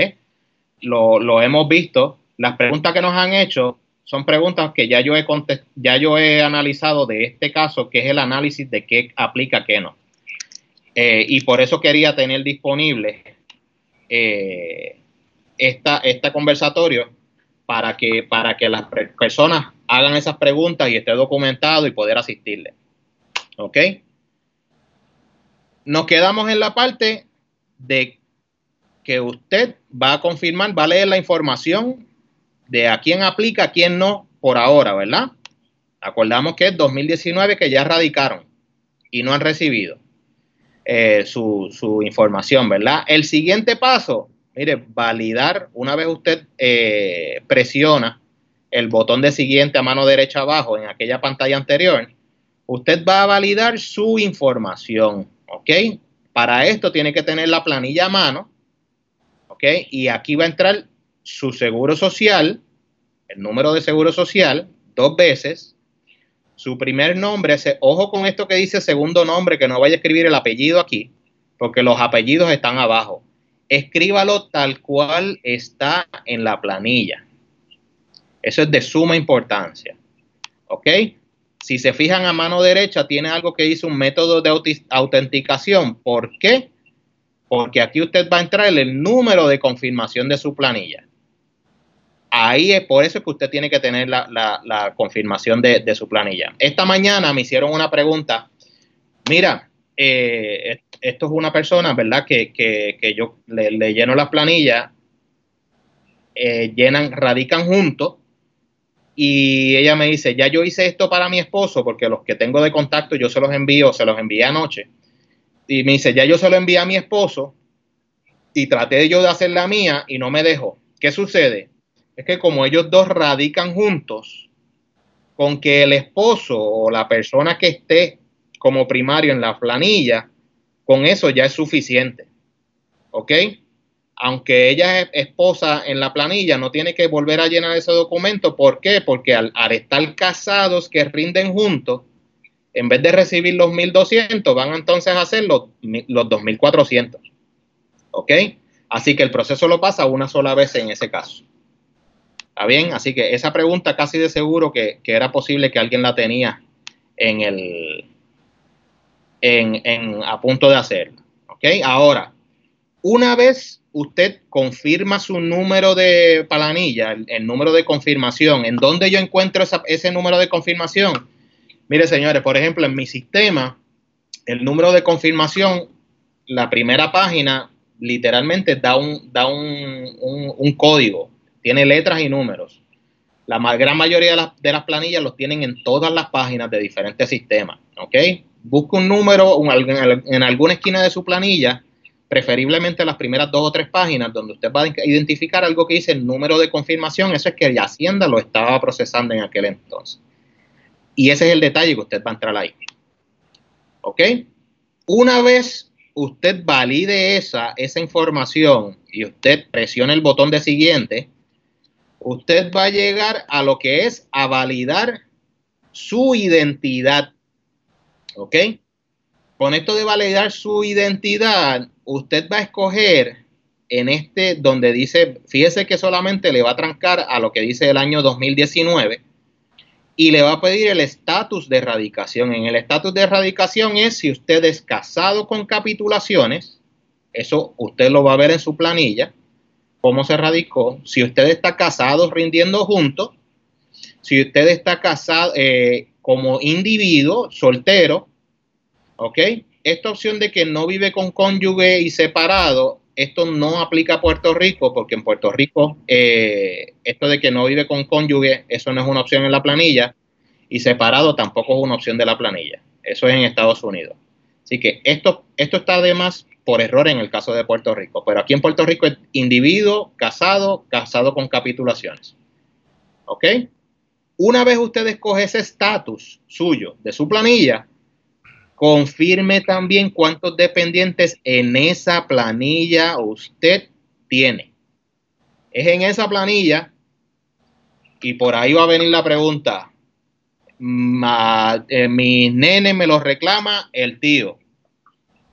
lo, lo hemos visto. Las preguntas que nos han hecho son preguntas que ya yo he ya yo he analizado de este caso, que es el análisis de qué aplica, qué no. Eh, y por eso quería tener disponible eh, esta, este conversatorio para que, para que las personas hagan esas preguntas y esté documentado y poder asistirle. ¿Ok? Nos quedamos en la parte de que usted va a confirmar, va a leer la información de a quién aplica, a quién no, por ahora, ¿verdad? Acordamos que es 2019 que ya radicaron y no han recibido eh, su, información, ¿verdad? El siguiente paso, mire, validar, una vez usted eh, presiona el botón de siguiente a mano derecha abajo en aquella pantalla anterior, usted va a validar su información, ¿ok? Para esto tiene que tener la planilla a mano, ¿ok? Y aquí va a entrar su seguro social, el número de seguro social, dos veces, su primer nombre, ojo con esto que dice segundo nombre, que no vaya a escribir el apellido aquí, porque los apellidos están abajo. Escríbalo tal cual está en la planilla. Eso es de suma importancia. ¿Ok? Si se fijan a mano derecha, tiene algo que dice un método de autenticación. ¿Por qué? Porque aquí usted va a entrar el número de confirmación de su planilla. Ahí es por eso que usted tiene que tener la, confirmación de, su planilla. Esta mañana me hicieron una pregunta. Mira, eh, esto es una persona, ¿verdad? Que, yo le, lleno las planillas, eh, llenan, radican juntos. Y ella me dice, ya yo hice esto para mi esposo, porque los que tengo de contacto yo se los envío, se los envié anoche. Y me dice, ya yo se lo envié a mi esposo y traté yo de hacer la mía y no me dejó. ¿Qué sucede? Es que como ellos dos radican juntos, con que el esposo o la persona que esté como primario en la planilla, con eso ya es suficiente. ¿Ok? Aunque ella es esposa en la planilla, no tiene que volver a llenar ese documento. ¿Por qué? Porque al, estar casados que rinden juntos, en vez de recibir los 1.200, van entonces a hacer los, los 2.400. ¿Ok? Así que el proceso lo pasa una sola vez en ese caso. ¿Está bien? Así que esa pregunta casi de seguro que, era posible que alguien la tenía en el en, a punto de hacerlo. ¿Ok? Ahora, una vez usted confirma su número de planilla, el, número de confirmación, ¿en dónde yo encuentro ese número de confirmación? Mire, señores, por ejemplo, en mi sistema, el número de confirmación, la primera página literalmente da un, da un código tiene letras y números. La gran mayoría de las, planillas los tienen en todas las páginas de diferentes sistemas. ¿Ok? Busca un número en alguna esquina de su planilla, preferiblemente las primeras dos o tres páginas, donde usted va a identificar algo que dice número de confirmación. Eso es que la Hacienda lo estaba procesando en aquel entonces. Y ese es el detalle que usted va a entrar ahí. ¿Ok? Una vez usted valide esa información y usted presione el botón de siguiente, usted va a llegar a lo que es a validar su identidad. ¿Ok? Con esto de validar su identidad, usted va a escoger en este donde dice, fíjese que solamente le va a trancar a lo que dice el año 2019 y le va a pedir el estatus de erradicación. En el estatus de erradicación es si usted es casado con capitulaciones, eso usted lo va a ver en su planilla cómo se radicó, si usted está casado rindiendo juntos, si usted está casado eh, como individuo, soltero, ¿ok? Esta opción de que no vive con cónyuge y separado, esto no aplica a Puerto Rico, porque en Puerto Rico eh, esto de que no vive con cónyuge, eso no es una opción en la planilla, y separado tampoco es una opción de la planilla. Eso es en Estados Unidos. Así que esto, esto está además por error en el caso de Puerto Rico, pero aquí en Puerto Rico es individuo, casado, casado con capitulaciones. ¿Ok? Una vez usted escoge ese estatus suyo de su planilla, confirme también cuántos dependientes en esa planilla usted tiene. Es en esa planilla y por ahí va a venir la pregunta. Eh, mi nene me lo reclama el tío.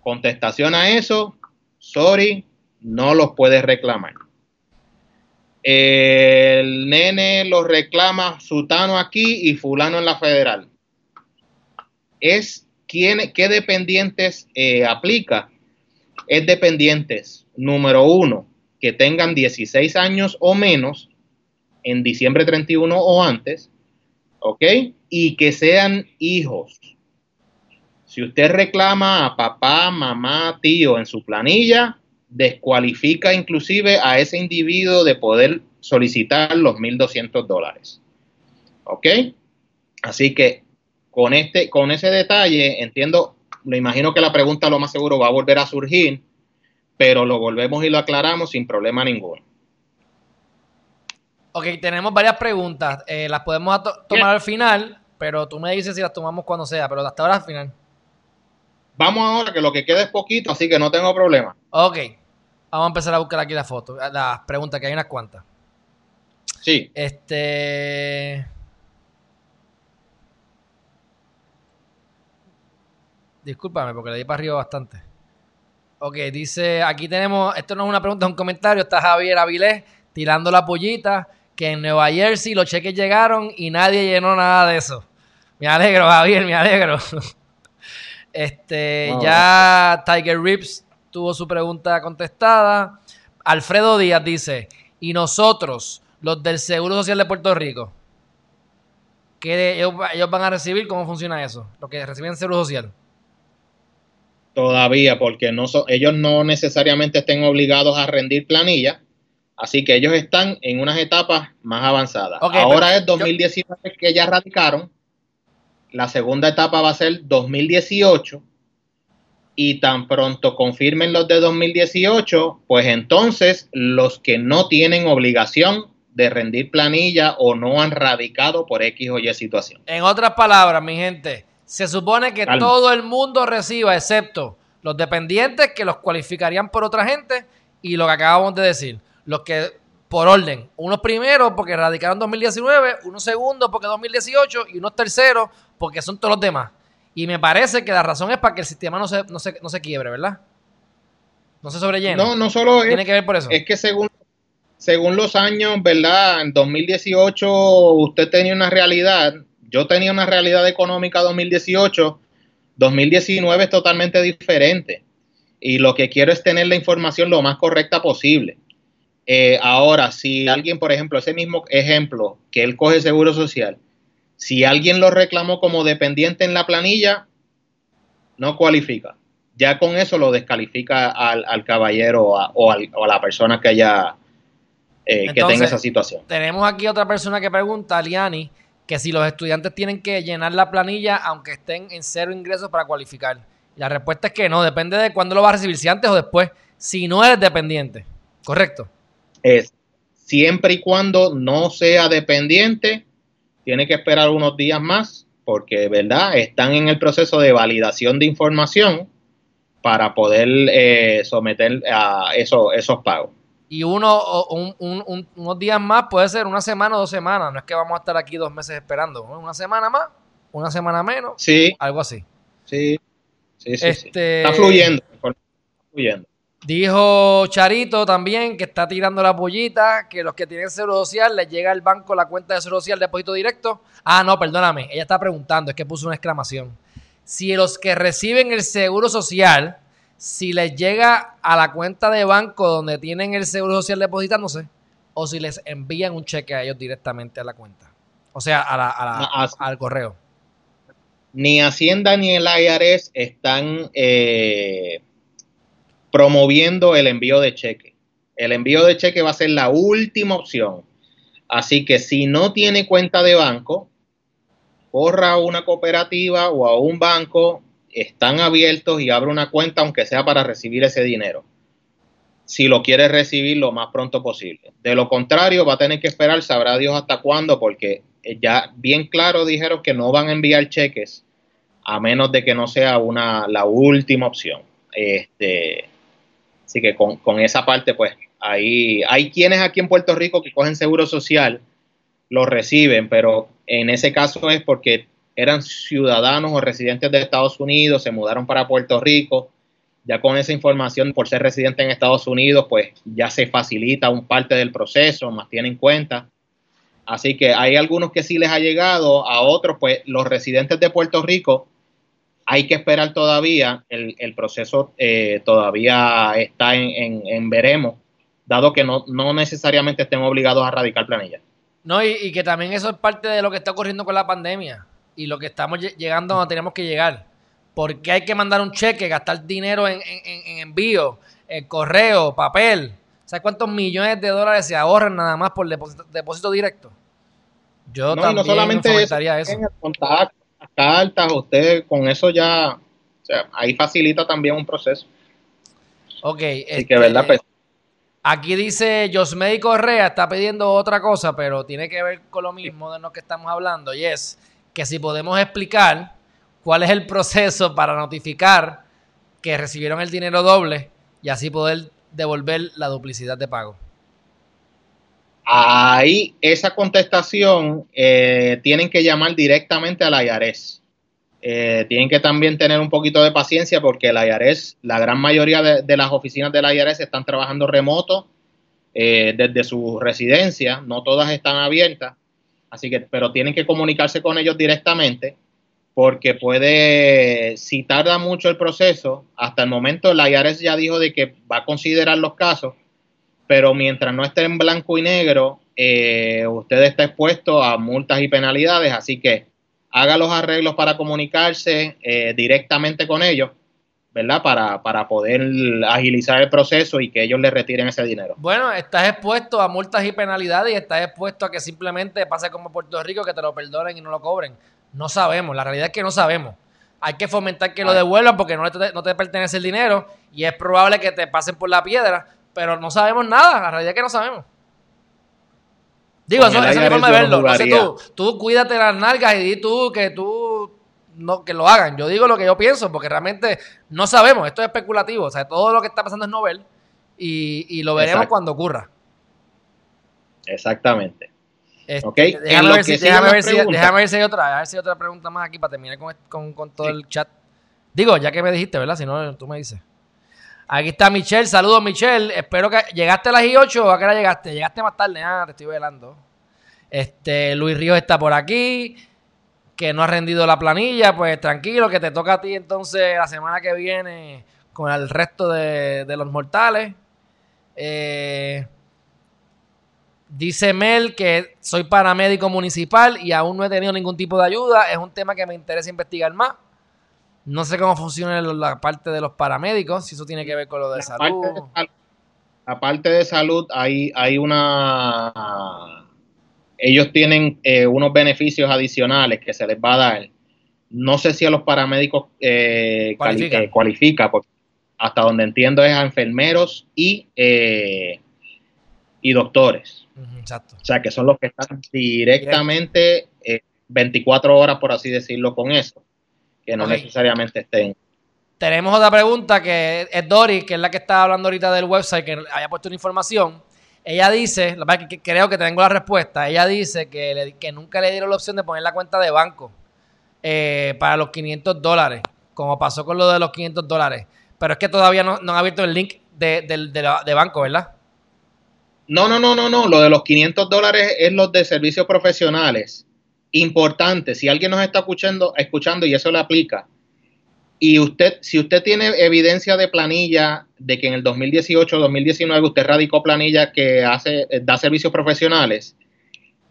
Contestación a eso, sorry, no los puedes reclamar. El nene lo reclama sutano aquí y fulano en la federal. Es ¿quién, ¿qué dependientes eh, aplica? Es dependientes, número uno, que tengan 16 años o menos en diciembre 31 o antes, ¿ok? Y que sean hijos. Si usted reclama a papá, mamá, tío en su planilla, descualifica inclusive a ese individuo de poder solicitar los 1.200 dólares. ¿Ok? Así que con, este, con ese detalle, entiendo, me imagino que la pregunta lo más seguro va a volver a surgir, pero lo volvemos y lo aclaramos sin problema ninguno. Ok, tenemos varias preguntas. Eh, las podemos tomar al final, pero tú me dices si las tomamos cuando sea, pero hasta ahora al final. Vamos ahora, que lo que queda es poquito, así que no tengo problema. Ok, vamos a empezar a buscar aquí las fotos, las preguntas, que hay unas cuantas. Sí. Este. Discúlpame porque le di para arriba bastante. Ok, dice, aquí tenemos, esto no es una pregunta, es un comentario, está Javier Avilés tirando la pollita, que en Nueva Jersey los cheques llegaron y nadie llenó nada de eso. Me alegro, Javier, me alegro. Este, ya Tiger Rips tuvo su pregunta contestada. Alfredo Díaz dice, ¿y nosotros, los del Seguro Social de Puerto Rico? ¿Qué ellos, ellos van a recibir? ¿Cómo funciona eso? Lo que reciben Seguro Social todavía porque no ellos no necesariamente estén obligados a rendir planilla, así que ellos están en unas etapas más avanzadas. Ahora es 2019 que ya radicaron, la segunda etapa va a ser 2018 y tan pronto confirmen los de 2018, pues entonces los que no tienen obligación de rendir planilla o no han radicado por X o Y situación. En otras palabras, mi gente, se supone que todo el mundo reciba, excepto los dependientes que los cualificarían por otra gente y lo que acabamos de decir, los que por orden, unos primeros porque radicaron 2019, unos segundos porque 2018 y unos terceros porque son todos los demás. Y me parece que la razón es para que el sistema no se, no se, quiebre, ¿verdad? No se sobrellene. No, no solo Tiene que ver por eso. Es que según, según los años, ¿verdad? En 2018 usted tenía una realidad yo tenía una realidad económica 2018, 2019 es totalmente diferente. Y lo que quiero es tener la información lo más correcta posible. Eh, ahora, si alguien, por ejemplo, ese mismo ejemplo que él coge seguro social, si alguien lo reclamó como dependiente en la planilla, no cualifica. Ya con eso lo descalifica al, caballero o a, la persona que haya eh, que tenga esa situación. Tenemos aquí otra persona que pregunta, Liani, que si los estudiantes tienen que llenar la planilla aunque estén en cero ingresos para cualificar. Y la respuesta es que no, depende de cuándo lo vas a recibir, si antes o después, si no eres dependiente. ¿Correcto? Es siempre y cuando no sea dependiente, tiene que esperar unos días más porque, ¿verdad? Están en el proceso de validación de información para poder eh, someter a eso, esos pagos. Y uno, unos días más puede ser una semana o dos semanas. No es que vamos a estar aquí dos meses esperando. Una semana más, una semana menos. Sí. Algo así. Sí. Sí, sí, este, Está fluyendo. Está fluyendo. Dijo Charito también que está tirando la pollita, que los que tienen seguro social les llega al banco la cuenta de seguro social depósito directo. Ah, no, perdóname. Ella está preguntando, es que puso una exclamación. Si los que reciben el seguro social si les llega a la cuenta de banco donde tienen el seguro social depositándose o si les envían un cheque a ellos directamente a la cuenta. O sea, al correo. Ni Hacienda ni el IRS están, eh, promoviendo el envío de cheque. El envío de cheque va a ser la última opción. Así que si no tiene cuenta de banco, corra a una cooperativa o a un banco, están abiertos y abre una cuenta aunque sea para recibir ese dinero. Si lo quiere recibir lo más pronto posible. De lo contrario, va a tener que esperar, sabrá Dios hasta cuándo, porque ya bien claro dijeron que no van a enviar cheques a menos de que no sea una la última opción. Este, así que con, esa parte, pues ahí hay quienes aquí en Puerto Rico que cogen seguro social, lo reciben, pero en ese caso es porque eran ciudadanos o residentes de Estados Unidos, se mudaron para Puerto Rico. Ya con esa información, por ser residente en Estados Unidos, pues ya se facilita un parte del proceso, más tienen cuenta. Así que hay algunos que sí les ha llegado, a otros, pues los residentes de Puerto Rico, hay que esperar todavía, el, proceso eh, todavía está en, veremos, dado que no, necesariamente estén obligados a radicar planilla. No, y, que también eso es parte de lo que está ocurriendo con la pandemia y lo que estamos llegando donde tenemos que llegar. ¿Por qué hay que mandar un cheque, gastar dinero en, envío, en correo, papel? ¿Sabes cuántos millones de dólares se ahorran nada más por depósito, directo? Yo no, también no solamente eso, eso. Contacto, cartas, usted con eso ya, o sea, ahí facilita también un proceso. Ok. Así que, ¿verdad? Pues, aquí dice Josmedi Correa, está pidiendo otra cosa, pero tiene que ver con lo mismo de lo que estamos hablando, y es que si podemos explicar cuál es el proceso para notificar que recibieron el dinero doble y así poder devolver la duplicidad de pago? Ahí, esa contestación eh, tienen que llamar directamente a la IARES. Eh, tienen que también tener un poquito de paciencia porque la IARES, la gran mayoría de, las oficinas de la IARES están trabajando remoto eh, desde su residencia, no todas están abiertas, así que, pero tienen que comunicarse con ellos directamente porque puede, si tarda mucho el proceso, hasta el momento la IARES ya dijo de que va a considerar los casos, pero mientras no esté en blanco y negro, eh, usted está expuesto a multas y penalidades, así que haga los arreglos para comunicarse eh, directamente con ellos, ¿verdad? Para, para poder agilizar el proceso y que ellos le retiren ese dinero. Bueno, estás expuesto a multas y penalidades y estás expuesto a que simplemente pase como Puerto Rico, que te lo perdonen y no lo cobren. No sabemos, la realidad es que no sabemos. Hay que fomentar que lo devuelvan porque no te, no te pertenece el dinero y es probable que te pasen por la piedra, pero no sabemos nada. La realidad es que no sabemos. Digo, eso, esa es forma de verlo. No sé tú, tú cuídate las nalgas y di tú que tú no, que lo hagan. Yo digo lo que yo pienso, porque realmente no sabemos. Esto es especulativo. O sea, todo lo que está pasando es novel y, y lo veremos cuando ocurra. Exactamente. Este, déjame, ver si, déjame, ver si, déjame, ver si, hay otra, a ver si hay otra pregunta más aquí para terminar con, con, con todo el chat. Digo, ya que me dijiste, ¿verdad? Si no, tú me dices. Aquí está Michelle. Saludos, Michelle. Espero que. ¿Llegaste a las I8 o a qué hora llegaste? Llegaste más tarde. Ah, te estoy velando. Este, Luis Ríos está por aquí. Que no ha rendido la planilla. Pues tranquilo, que te toca a ti entonces la semana que viene con el resto de, de los mortales. Eh. Dice Mel que soy paramédico municipal y aún no he tenido ningún tipo de ayuda. Es un tema que me interesa investigar más. No sé cómo funciona la parte de los paramédicos, si eso tiene que ver con lo de salud. la parte de salud, hay, hay una... Ellos tienen eh, unos beneficios adicionales que se les va a dar. No sé si a los paramédicos eh, cualifica. porque hasta donde entiendo es a enfermeros y, eh, y doctores. Exacto. O sea, que son los que están directamente 24 eh, horas, por así decirlo, con eso, que no necesariamente estén. Tenemos otra pregunta que es Doris, que es la que está hablando ahorita del website, que había puesto una información. Ella dice, la verdad que creo que tengo la respuesta, ella dice que, que nunca le dieron la opción de poner la cuenta de banco eh, para los 500 dólares, como pasó con lo de los 500 dólares. Pero es que todavía no, han abierto el link de, de banco, ¿verdad? No, no, no, no, no. Lo de los 500 dólares es los de servicios profesionales. Importante, si alguien nos está escuchando, escuchando y eso le aplica, y usted, si usted tiene evidencia de planilla de que en el 2018 2019 usted radicó planilla que hace, da servicios profesionales,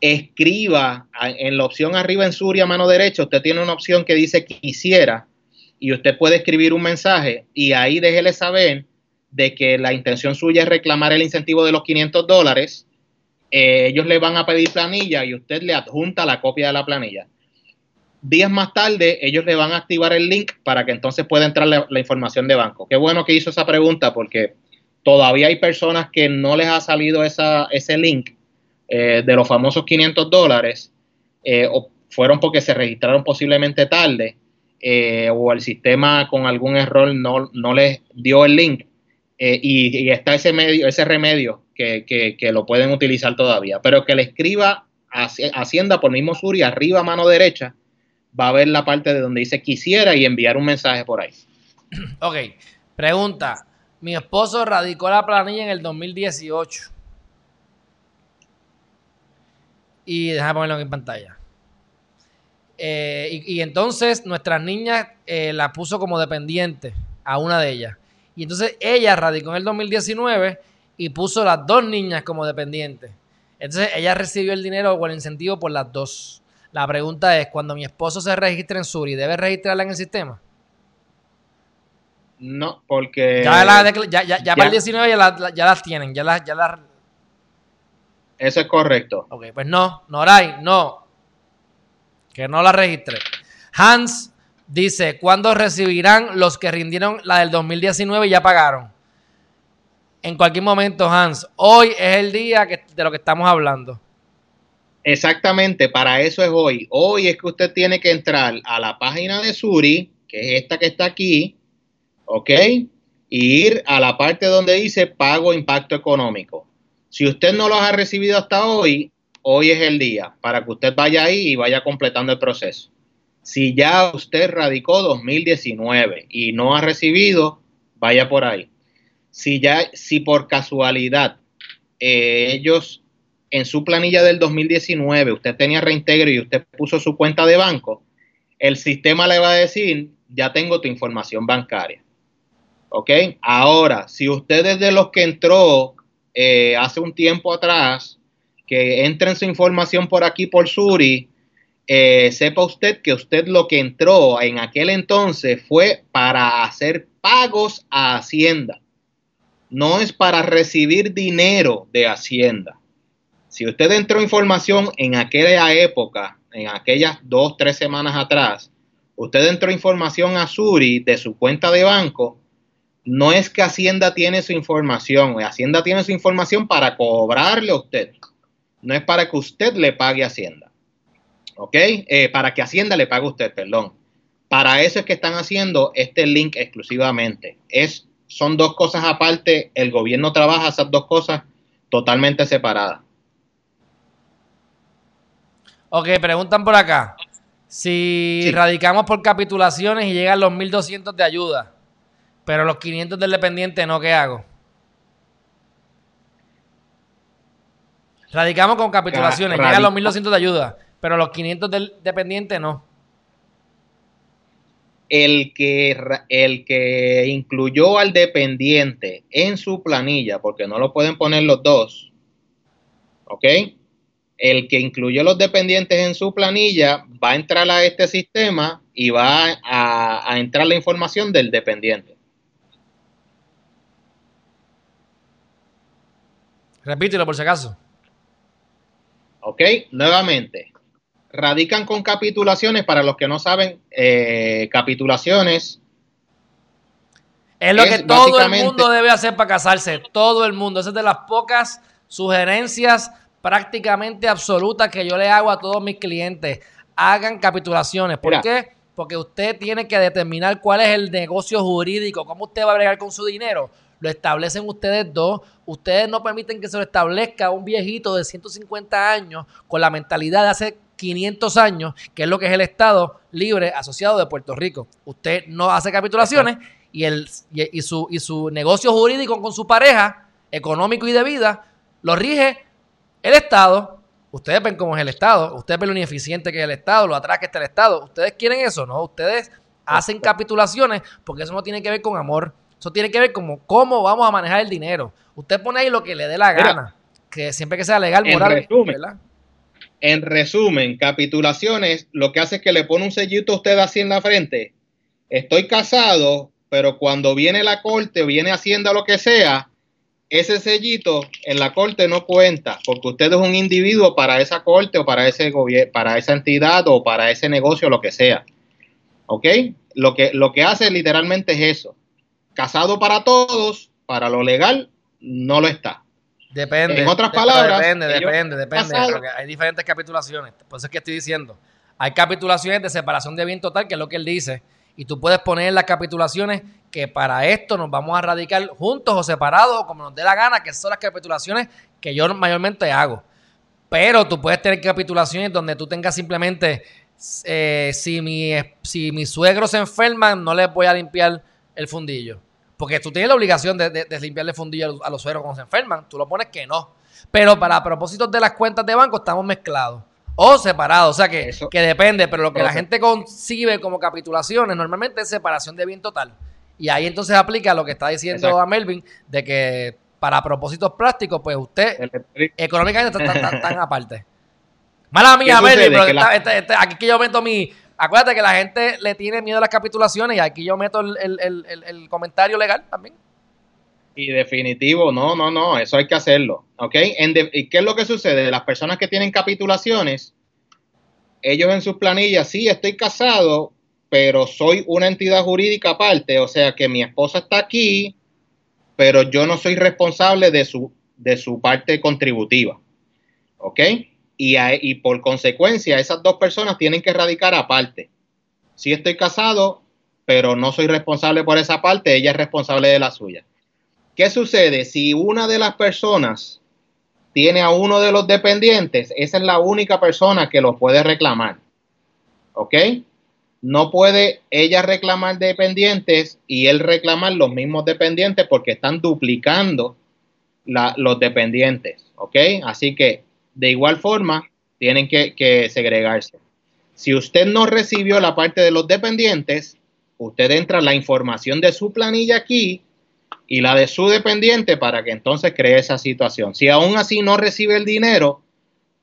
escriba en la opción arriba en Suria, mano derecha, usted tiene una opción que dice quisiera, y usted puede escribir un mensaje y ahí déjele saber de que la intención suya es reclamar el incentivo de los 500 dólares, eh, ellos le van a pedir planilla y usted le adjunta la copia de la planilla. Días más tarde, ellos le van a activar el link para que entonces pueda entrar la, información de banco. Qué bueno que hizo esa pregunta porque todavía hay personas que no les ha salido ese link eh, de los famosos 500 dólares eh, o fueron porque se registraron posiblemente tarde o el sistema con algún error no, no les dio el link eh, y, está ese medio, ese remedio que, lo pueden utilizar todavía. Pero que le escriba Hacienda por mismo sur y arriba mano derecha va a ver la parte de donde dice quisiera y enviar un mensaje por ahí. Ok, pregunta. Mi esposo radicó la planilla en el 2018. Y déjame ponerlo aquí en pantalla. Eh, y, entonces nuestras niñas eh, la puso como dependiente a una de ellas. Y entonces ella radicó en el 2019 y puso las dos niñas como dependientes. Entonces ella recibió el dinero o el incentivo por las dos. La pregunta es, cuando mi esposo se registre en Suri, ¿debe registrarla en el sistema? No, porque... Ya, para el 19 ya, las tienen, ya las, ya Eso es correcto. Ok, pues no, Noray, no. Que no la registre. Hans Dice, ¿cuándo recibirán los que rindieron la del 2019 y ya pagaron? En cualquier momento, Hans. Hoy es el día de lo que estamos hablando. Exactamente, para eso es hoy. Hoy es que usted tiene que entrar a la página de Suri, que es esta que está aquí, ¿ok? Y ir a la parte donde dice pago impacto económico. Si usted no los ha recibido hasta hoy, hoy es el día para que usted vaya ahí y vaya completando el proceso. Si ya usted radicó 2019 y no ha recibido, vaya por ahí. Si ya, si por casualidad eh, ellos en su planilla del 2019 usted tenía reintegro y usted puso su cuenta de banco, el sistema le va a decir, ya tengo tu información bancaria. ¿Ok? Ahora, si usted es de los que entró eh, hace un tiempo atrás, que entren su información por aquí por Suri eh, sepa usted que usted lo que entró en aquel entonces fue para hacer pagos a Hacienda. No es para recibir dinero de Hacienda. Si usted entró información en aquella época, en aquellas dos, tres semanas atrás, usted entró información a Suri de su cuenta de banco, no es que Hacienda tiene su información, Hacienda tiene su información para cobrarle a usted, no es para que usted le pague a Hacienda. ¿Ok? Eh, para que Hacienda le pague a usted, perdón. Para eso es que están haciendo este link exclusivamente. Es, son dos cosas aparte, el gobierno trabaja esas dos cosas totalmente separadas. Ok, preguntan por acá. Si radicamos por capitulaciones y llegan los 1200 de ayuda, pero los 500 del dependiente no, ¿qué hago? Radicamos con capitulaciones, llegan los 1200 de ayuda, pero los 500 del dependiente no. El que, el que incluyó al dependiente en su planilla, porque no lo pueden poner los dos, ¿ok? El que incluyó los dependientes en su planilla va a entrar a este sistema y va a, a entrar la información del dependiente. Repítelo por si acaso. Ok, nuevamente radican con capitulaciones. Para los que no saben, eh, capitulaciones. Es lo que todo el mundo debe hacer para casarse. Todo el mundo. Esa es de las pocas sugerencias prácticamente absolutas que yo le hago a todos mis clientes. Hagan capitulaciones. ¿Por qué? Porque usted tiene que determinar cuál es el negocio jurídico, cómo usted va a bregar con su dinero. Lo establecen ustedes dos. Ustedes no permiten que se lo establezca un viejito de 150 años con la mentalidad de hace 500 años, que es lo que es el Estado libre asociado de Puerto Rico. Usted no hace capitulaciones y, el, y, su, y su negocio jurídico con su pareja, económico y de vida, lo rige el Estado. Ustedes ven cómo es el Estado, ustedes ven lo ineficiente que es el Estado, lo atrás que está el Estado. ¿Ustedes quieren eso? No, ustedes hacen capitulaciones porque eso no tiene que ver con amor. Eso tiene que ver con cómo vamos a manejar el dinero. Usted pone ahí lo que le dé la gana. que siempre que sea legal, moral, ¿verdad? En resumen, capitulaciones, lo que hace es que le pone un sellito a usted así en la frente. Estoy casado, pero cuando viene la corte o viene Hacienda lo que sea, ese sellito en la corte no cuenta, porque usted es un individuo para esa corte o para ese para esa entidad o para ese negocio, lo que sea. ¿Ok? Lo que, lo que hace literalmente es eso. Casado para todos, para lo legal, no lo está. Depende. En otras palabras. Depende, depende, depende. hay diferentes capitulaciones. Por eso es que estoy diciendo. Hay capitulaciones de separación de bien total, que es lo que él dice. Y tú puedes poner en las capitulaciones que para esto nos vamos a radicar juntos o separados o como nos dé la gana, que son las capitulaciones que yo mayormente hago. Pero tú puedes tener capitulaciones donde tú tengas simplemente, eh, si, mi, si mis suegros se enferman, no les voy a limpiar el fundillo. Porque tú tienes la obligación de, de, limpiarle el fundillo a los suegros cuando se enferman. Tú lo pones que no. Pero para propósitos de las cuentas de banco estamos mezclados o separado, O sea que, que depende, pero lo que la gente concibe como capitulaciones normalmente es separación de bien total. Y ahí entonces aplica lo que está diciendo a Melvin, de que para propósitos prácticos, pues usted económicamente está tan, aparte. Mala mía, Melvin, pero este, este, aquí que yo meto mi... Acuérdate que la gente le tiene miedo a las capitulaciones y aquí yo meto el, comentario legal también. Y definitivo, no, no, no, eso hay que hacerlo. ¿Ok? ¿Y qué es lo que sucede? Las personas que tienen capitulaciones, ellos en sus planillas, sí, estoy casado, pero soy una entidad jurídica aparte, o sea que mi esposa está aquí, pero yo no soy responsable de su, de su parte contributiva. ¿Ok? Y, por consecuencia, esas dos personas tienen que radicar aparte. Sí estoy casado, pero no soy responsable por esa parte, ella es responsable de la suya. ¿Qué sucede? Si una de las personas tiene a uno de los dependientes, esa es la única persona que lo puede reclamar. ¿Ok? No puede ella reclamar dependientes y él reclamar los mismos dependientes porque están duplicando los dependientes. ¿Ok? Así que de igual forma tienen que, segregarse. Si usted no recibió la parte de los dependientes, usted entra la información de su planilla aquí y la de su dependiente para que entonces cree esa situación. Si aún así no recibe el dinero,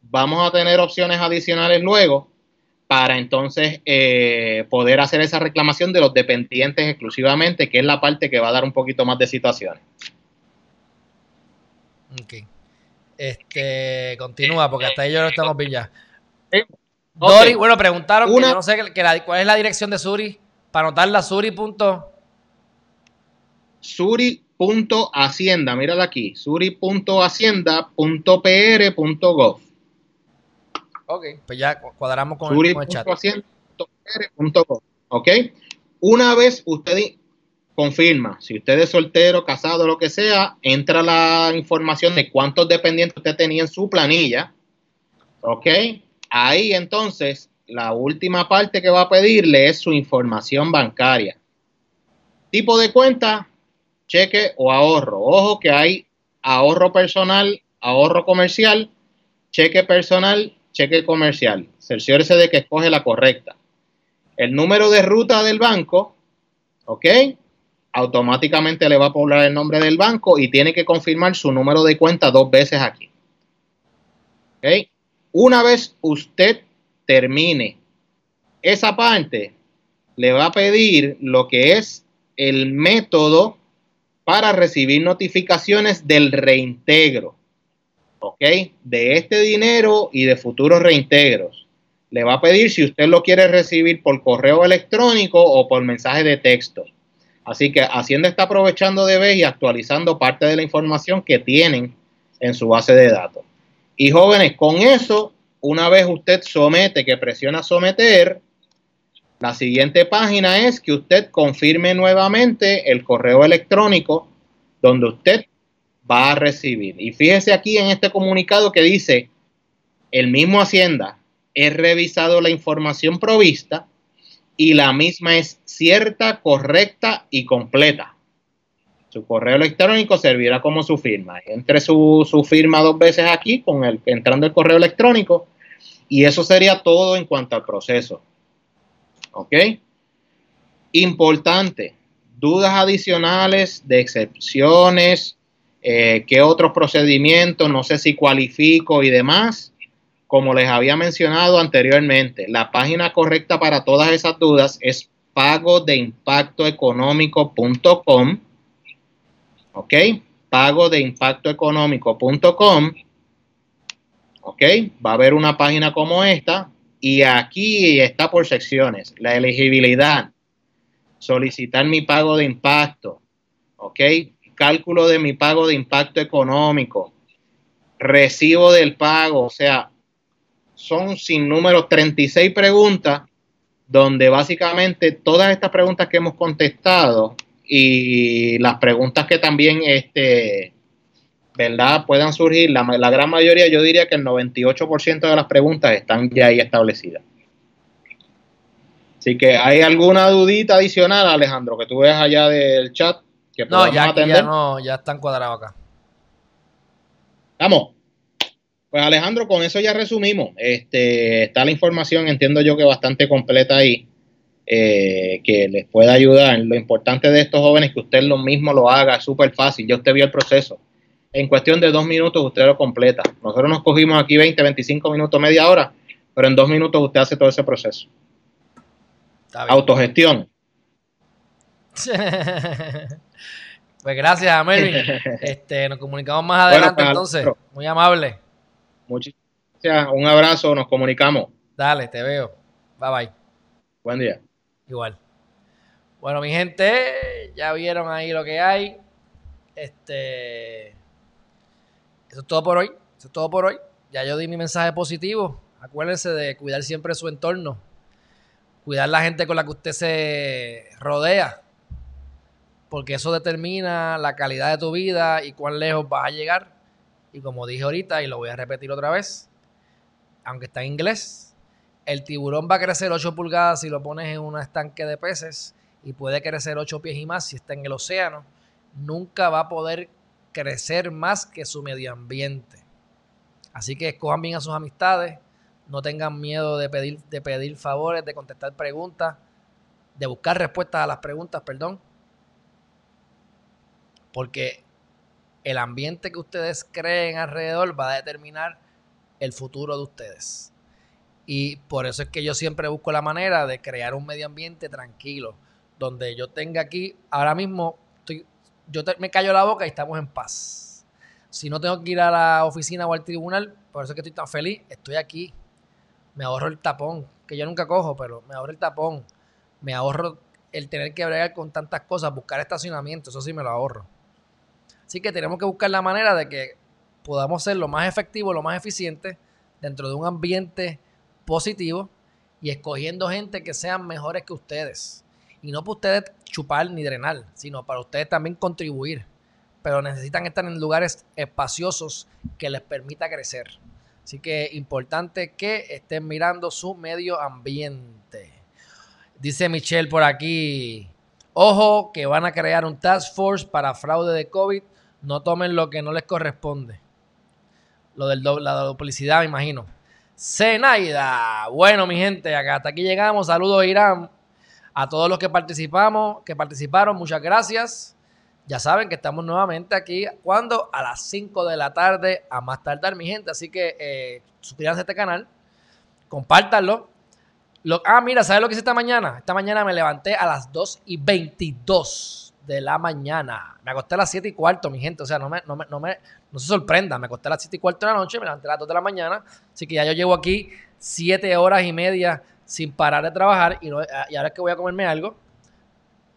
vamos a tener opciones adicionales luego para entonces eh, poder hacer esa reclamación de los dependientes exclusivamente, que es la parte que va a dar un poquito más de situaciones. Ok. Este, continúa, porque hasta ahí yo no estamos bien ya. bueno, preguntaron no sé cuál es la dirección de Suri, para anotarla, Suri. Suri.hacienda, mírala aquí, suri.hacienda.pr.gov. Ok, pues ya cuadramos con, el, chat. Ok, una vez usted confirma, si usted es soltero, casado, lo que sea, entra la información de cuántos dependientes usted tenía en su planilla. Ok, ahí entonces la última parte que va a pedirle es su información bancaria. Tipo de cuenta, cheque o ahorro. Ojo que hay ahorro personal, ahorro comercial, cheque personal, cheque comercial. Cerciórese de que escoge la correcta. El número de ruta del banco, ¿ok? Automáticamente le va a poblar el nombre del banco y tiene que confirmar su número de cuenta dos veces aquí. Una vez usted termine esa parte, le va a pedir lo que es el método para recibir notificaciones del reintegro, ¿ok? De este dinero y de futuros reintegros. Le va a pedir si usted lo quiere recibir por correo electrónico o por mensaje de texto. Así que Hacienda está aprovechando de vez y actualizando parte de la información que tienen en su base de datos. Y jóvenes, con eso, una vez usted somete, que presiona someter, la siguiente página es que usted confirme nuevamente el correo electrónico donde usted va a recibir. Y fíjese aquí en este comunicado que dice, el mismo Hacienda, he revisado la información provista y la misma es cierta, correcta y completa. Su correo electrónico servirá como su firma. Entre su, su firma dos veces aquí, con el, entrando el correo electrónico, y eso sería todo en cuanto al proceso. ¿Ok? Importante, dudas adicionales de excepciones, eh, qué otros procedimientos, no sé si cualifico y demás. Como les había mencionado anteriormente, la página correcta para todas esas dudas es pago de impacto económico.com. ¿Ok? Pago de impacto económico.com. ¿Ok? Va a haber una página como esta y aquí está por secciones. La elegibilidad, solicitar mi pago de impacto. ¿Ok? Cálculo de mi pago de impacto económico. Recibo del pago. O sea, son sin número 36 preguntas donde básicamente todas estas preguntas que hemos contestado y las preguntas que también este verdad puedan surgir, la, la gran mayoría, yo diría que el 98% de las preguntas están ya ahí establecidas. Así que hay alguna dudita adicional, Alejandro, que tú ves allá del chat que no, ya, ya no, ya están cuadrados acá. Vamos. Pues Alejandro, con eso ya resumimos. Este, está la información, entiendo yo que bastante completa ahí, eh, que les puede ayudar. Lo importante de estos jóvenes es que usted lo mismo lo haga, súper fácil. Ya usted vio el proceso. En cuestión de dos minutos usted lo completa. Nosotros nos cogimos aquí 20, 25 minutos, media hora, pero en dos minutos usted hace todo ese proceso. Autogestión. pues gracias, Melvin. Este, nos comunicamos más adelante pues, entonces. Muy amable. Muchas gracias. Un abrazo. Nos comunicamos. Dale, te veo. Bye bye. Buen día. Igual. Bueno, mi gente, ya vieron ahí lo que hay. Este. Eso es todo por hoy. Eso es todo por hoy. Ya yo di mi mensaje positivo. Acuérdense de cuidar siempre su entorno. Cuidar la gente con la que usted se rodea. Porque eso determina la calidad de tu vida y cuán lejos vas a llegar. Y como dije ahorita, y lo voy a repetir otra vez, aunque está en inglés, el tiburón va a crecer 8 pulgadas si lo pones en un estanque de peces y puede crecer 8 pies y más si está en el océano. Nunca va a poder crecer más que su medio ambiente. Así que escojan bien a sus amistades, no tengan miedo de pedir, de pedir favores, de contestar preguntas, de buscar respuestas a las preguntas, perdón. Porque el ambiente que ustedes creen alrededor va a determinar el futuro de ustedes. Y por eso es que yo siempre busco la manera de crear un medio ambiente tranquilo, donde yo tenga aquí, ahora mismo, estoy, yo me callo la boca y estamos en paz. Si no tengo que ir a la oficina o al tribunal, por eso es que estoy tan feliz, estoy aquí. Me ahorro el tapón, que yo nunca cojo, pero me ahorro el tapón. Me ahorro el tener que bregar con tantas cosas, buscar estacionamiento, eso sí me lo ahorro. Así que tenemos que buscar la manera de que podamos ser lo más efectivo, lo más eficiente dentro de un ambiente positivo y escogiendo gente que sean mejores que ustedes. Y no para ustedes chupar ni drenar, sino para ustedes también contribuir. Pero necesitan estar en lugares espaciosos que les permita crecer. Así que importante que estén mirando su medio ambiente. Dice Michelle por aquí, ojo que van a crear un task force para fraude de COVID no tomen lo que no les corresponde. Lo de la duplicidad, me imagino. Zenaida. Bueno, mi gente, acá hasta aquí llegamos. Saludos, Irán. A todos los que participamos, que participaron, muchas gracias. Ya saben que estamos nuevamente aquí. cuando A las 5 de la tarde, a más tardar, mi gente. Así que eh, suscríbanse a este canal, compártanlo. ah, mira, ¿sabes lo que hice esta mañana? Esta mañana me levanté a las 2 y 22 de la mañana. Me acosté a las 7 y cuarto, mi gente. O sea, no me, no me, no me, no se sorprenda. Me acosté a las 7 y cuarto de la noche, me levanté a las 2 de la mañana. Así que ya yo llevo aquí 7 horas y media sin parar de trabajar. Y, y ahora es que voy a comerme algo.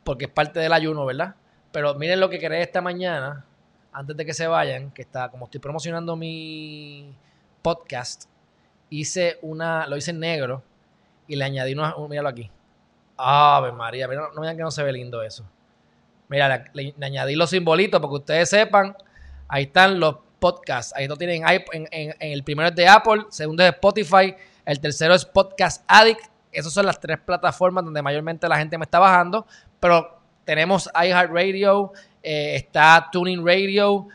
Porque es parte del ayuno, ¿verdad? Pero miren lo que creé esta mañana. Antes de que se vayan, que está, como estoy promocionando mi podcast, hice una, lo hice en negro y le añadí una, míralo aquí. Ave María, no, no vean que no se ve lindo eso. Mira, le, añadí los simbolitos porque ustedes sepan. Ahí están los podcasts. Ahí no tienen. En, en, el primero es de Apple, segundo es Spotify, el tercero es Podcast Addict. Esas son las tres plataformas donde mayormente la gente me está bajando. Pero tenemos iHeartRadio, eh, está Tuning Radio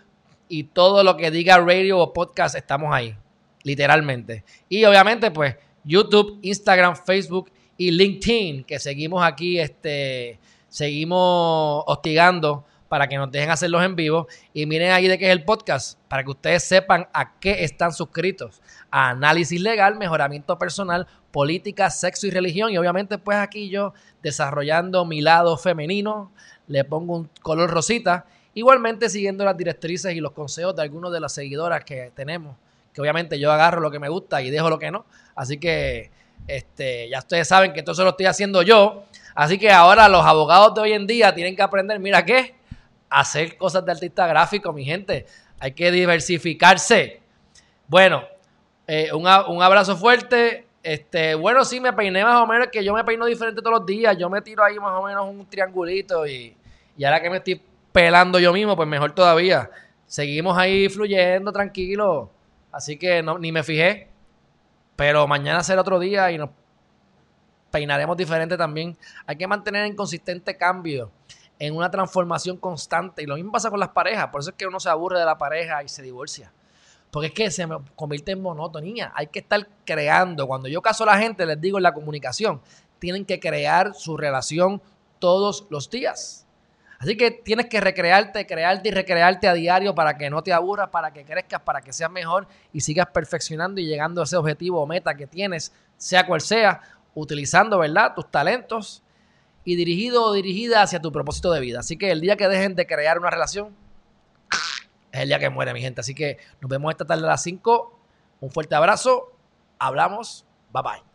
y todo lo que diga radio o podcast estamos ahí, literalmente. Y obviamente, pues, YouTube, Instagram, Facebook y LinkedIn, que seguimos aquí este, seguimos hostigando para que nos dejen hacerlos en vivo. Y miren ahí de qué es el podcast, para que ustedes sepan a qué están suscritos. Análisis legal, mejoramiento personal, política, sexo y religión. Y obviamente pues aquí yo desarrollando mi lado femenino, le pongo un color rosita. Igualmente siguiendo las directrices y los consejos de algunos de las seguidoras que tenemos. Que obviamente yo agarro lo que me gusta y dejo lo que no. Así que este, ya ustedes saben que eso lo estoy haciendo yo. Así que ahora los abogados de hoy en día tienen que aprender, mira qué, hacer cosas de artista gráfico, mi gente. Hay que diversificarse. Bueno, eh, un, abrazo fuerte. Este, bueno, sí, me peiné más o menos, que yo me peino diferente todos los días. Yo me tiro ahí más o menos un triangulito y, y ahora que me estoy pelando yo mismo, pues mejor todavía. Seguimos ahí fluyendo, tranquilo. Así que no, ni me fijé. Pero mañana será otro día y nos peinaremos diferente también. Hay que mantener en consistente cambio, en una transformación constante. Y lo mismo pasa con las parejas. Por eso es que uno se aburre de la pareja y se divorcia. Porque es que se convierte en monotonía. Hay que estar creando. Cuando yo caso a la gente, les digo en la comunicación, tienen que crear su relación todos los días. Así que tienes que recrearte, crearte y recrearte a diario para que no te aburras, para que crezcas, para que seas mejor y sigas perfeccionando y llegando a ese objetivo o meta que tienes, sea cual sea, utilizando, ¿verdad?, tus talentos y dirigido o dirigida hacia tu propósito de vida. Así que el día que dejen de crear una relación, es el día que muere, mi gente. Así que nos vemos esta tarde a las 5. Un fuerte abrazo. Hablamos. Bye bye.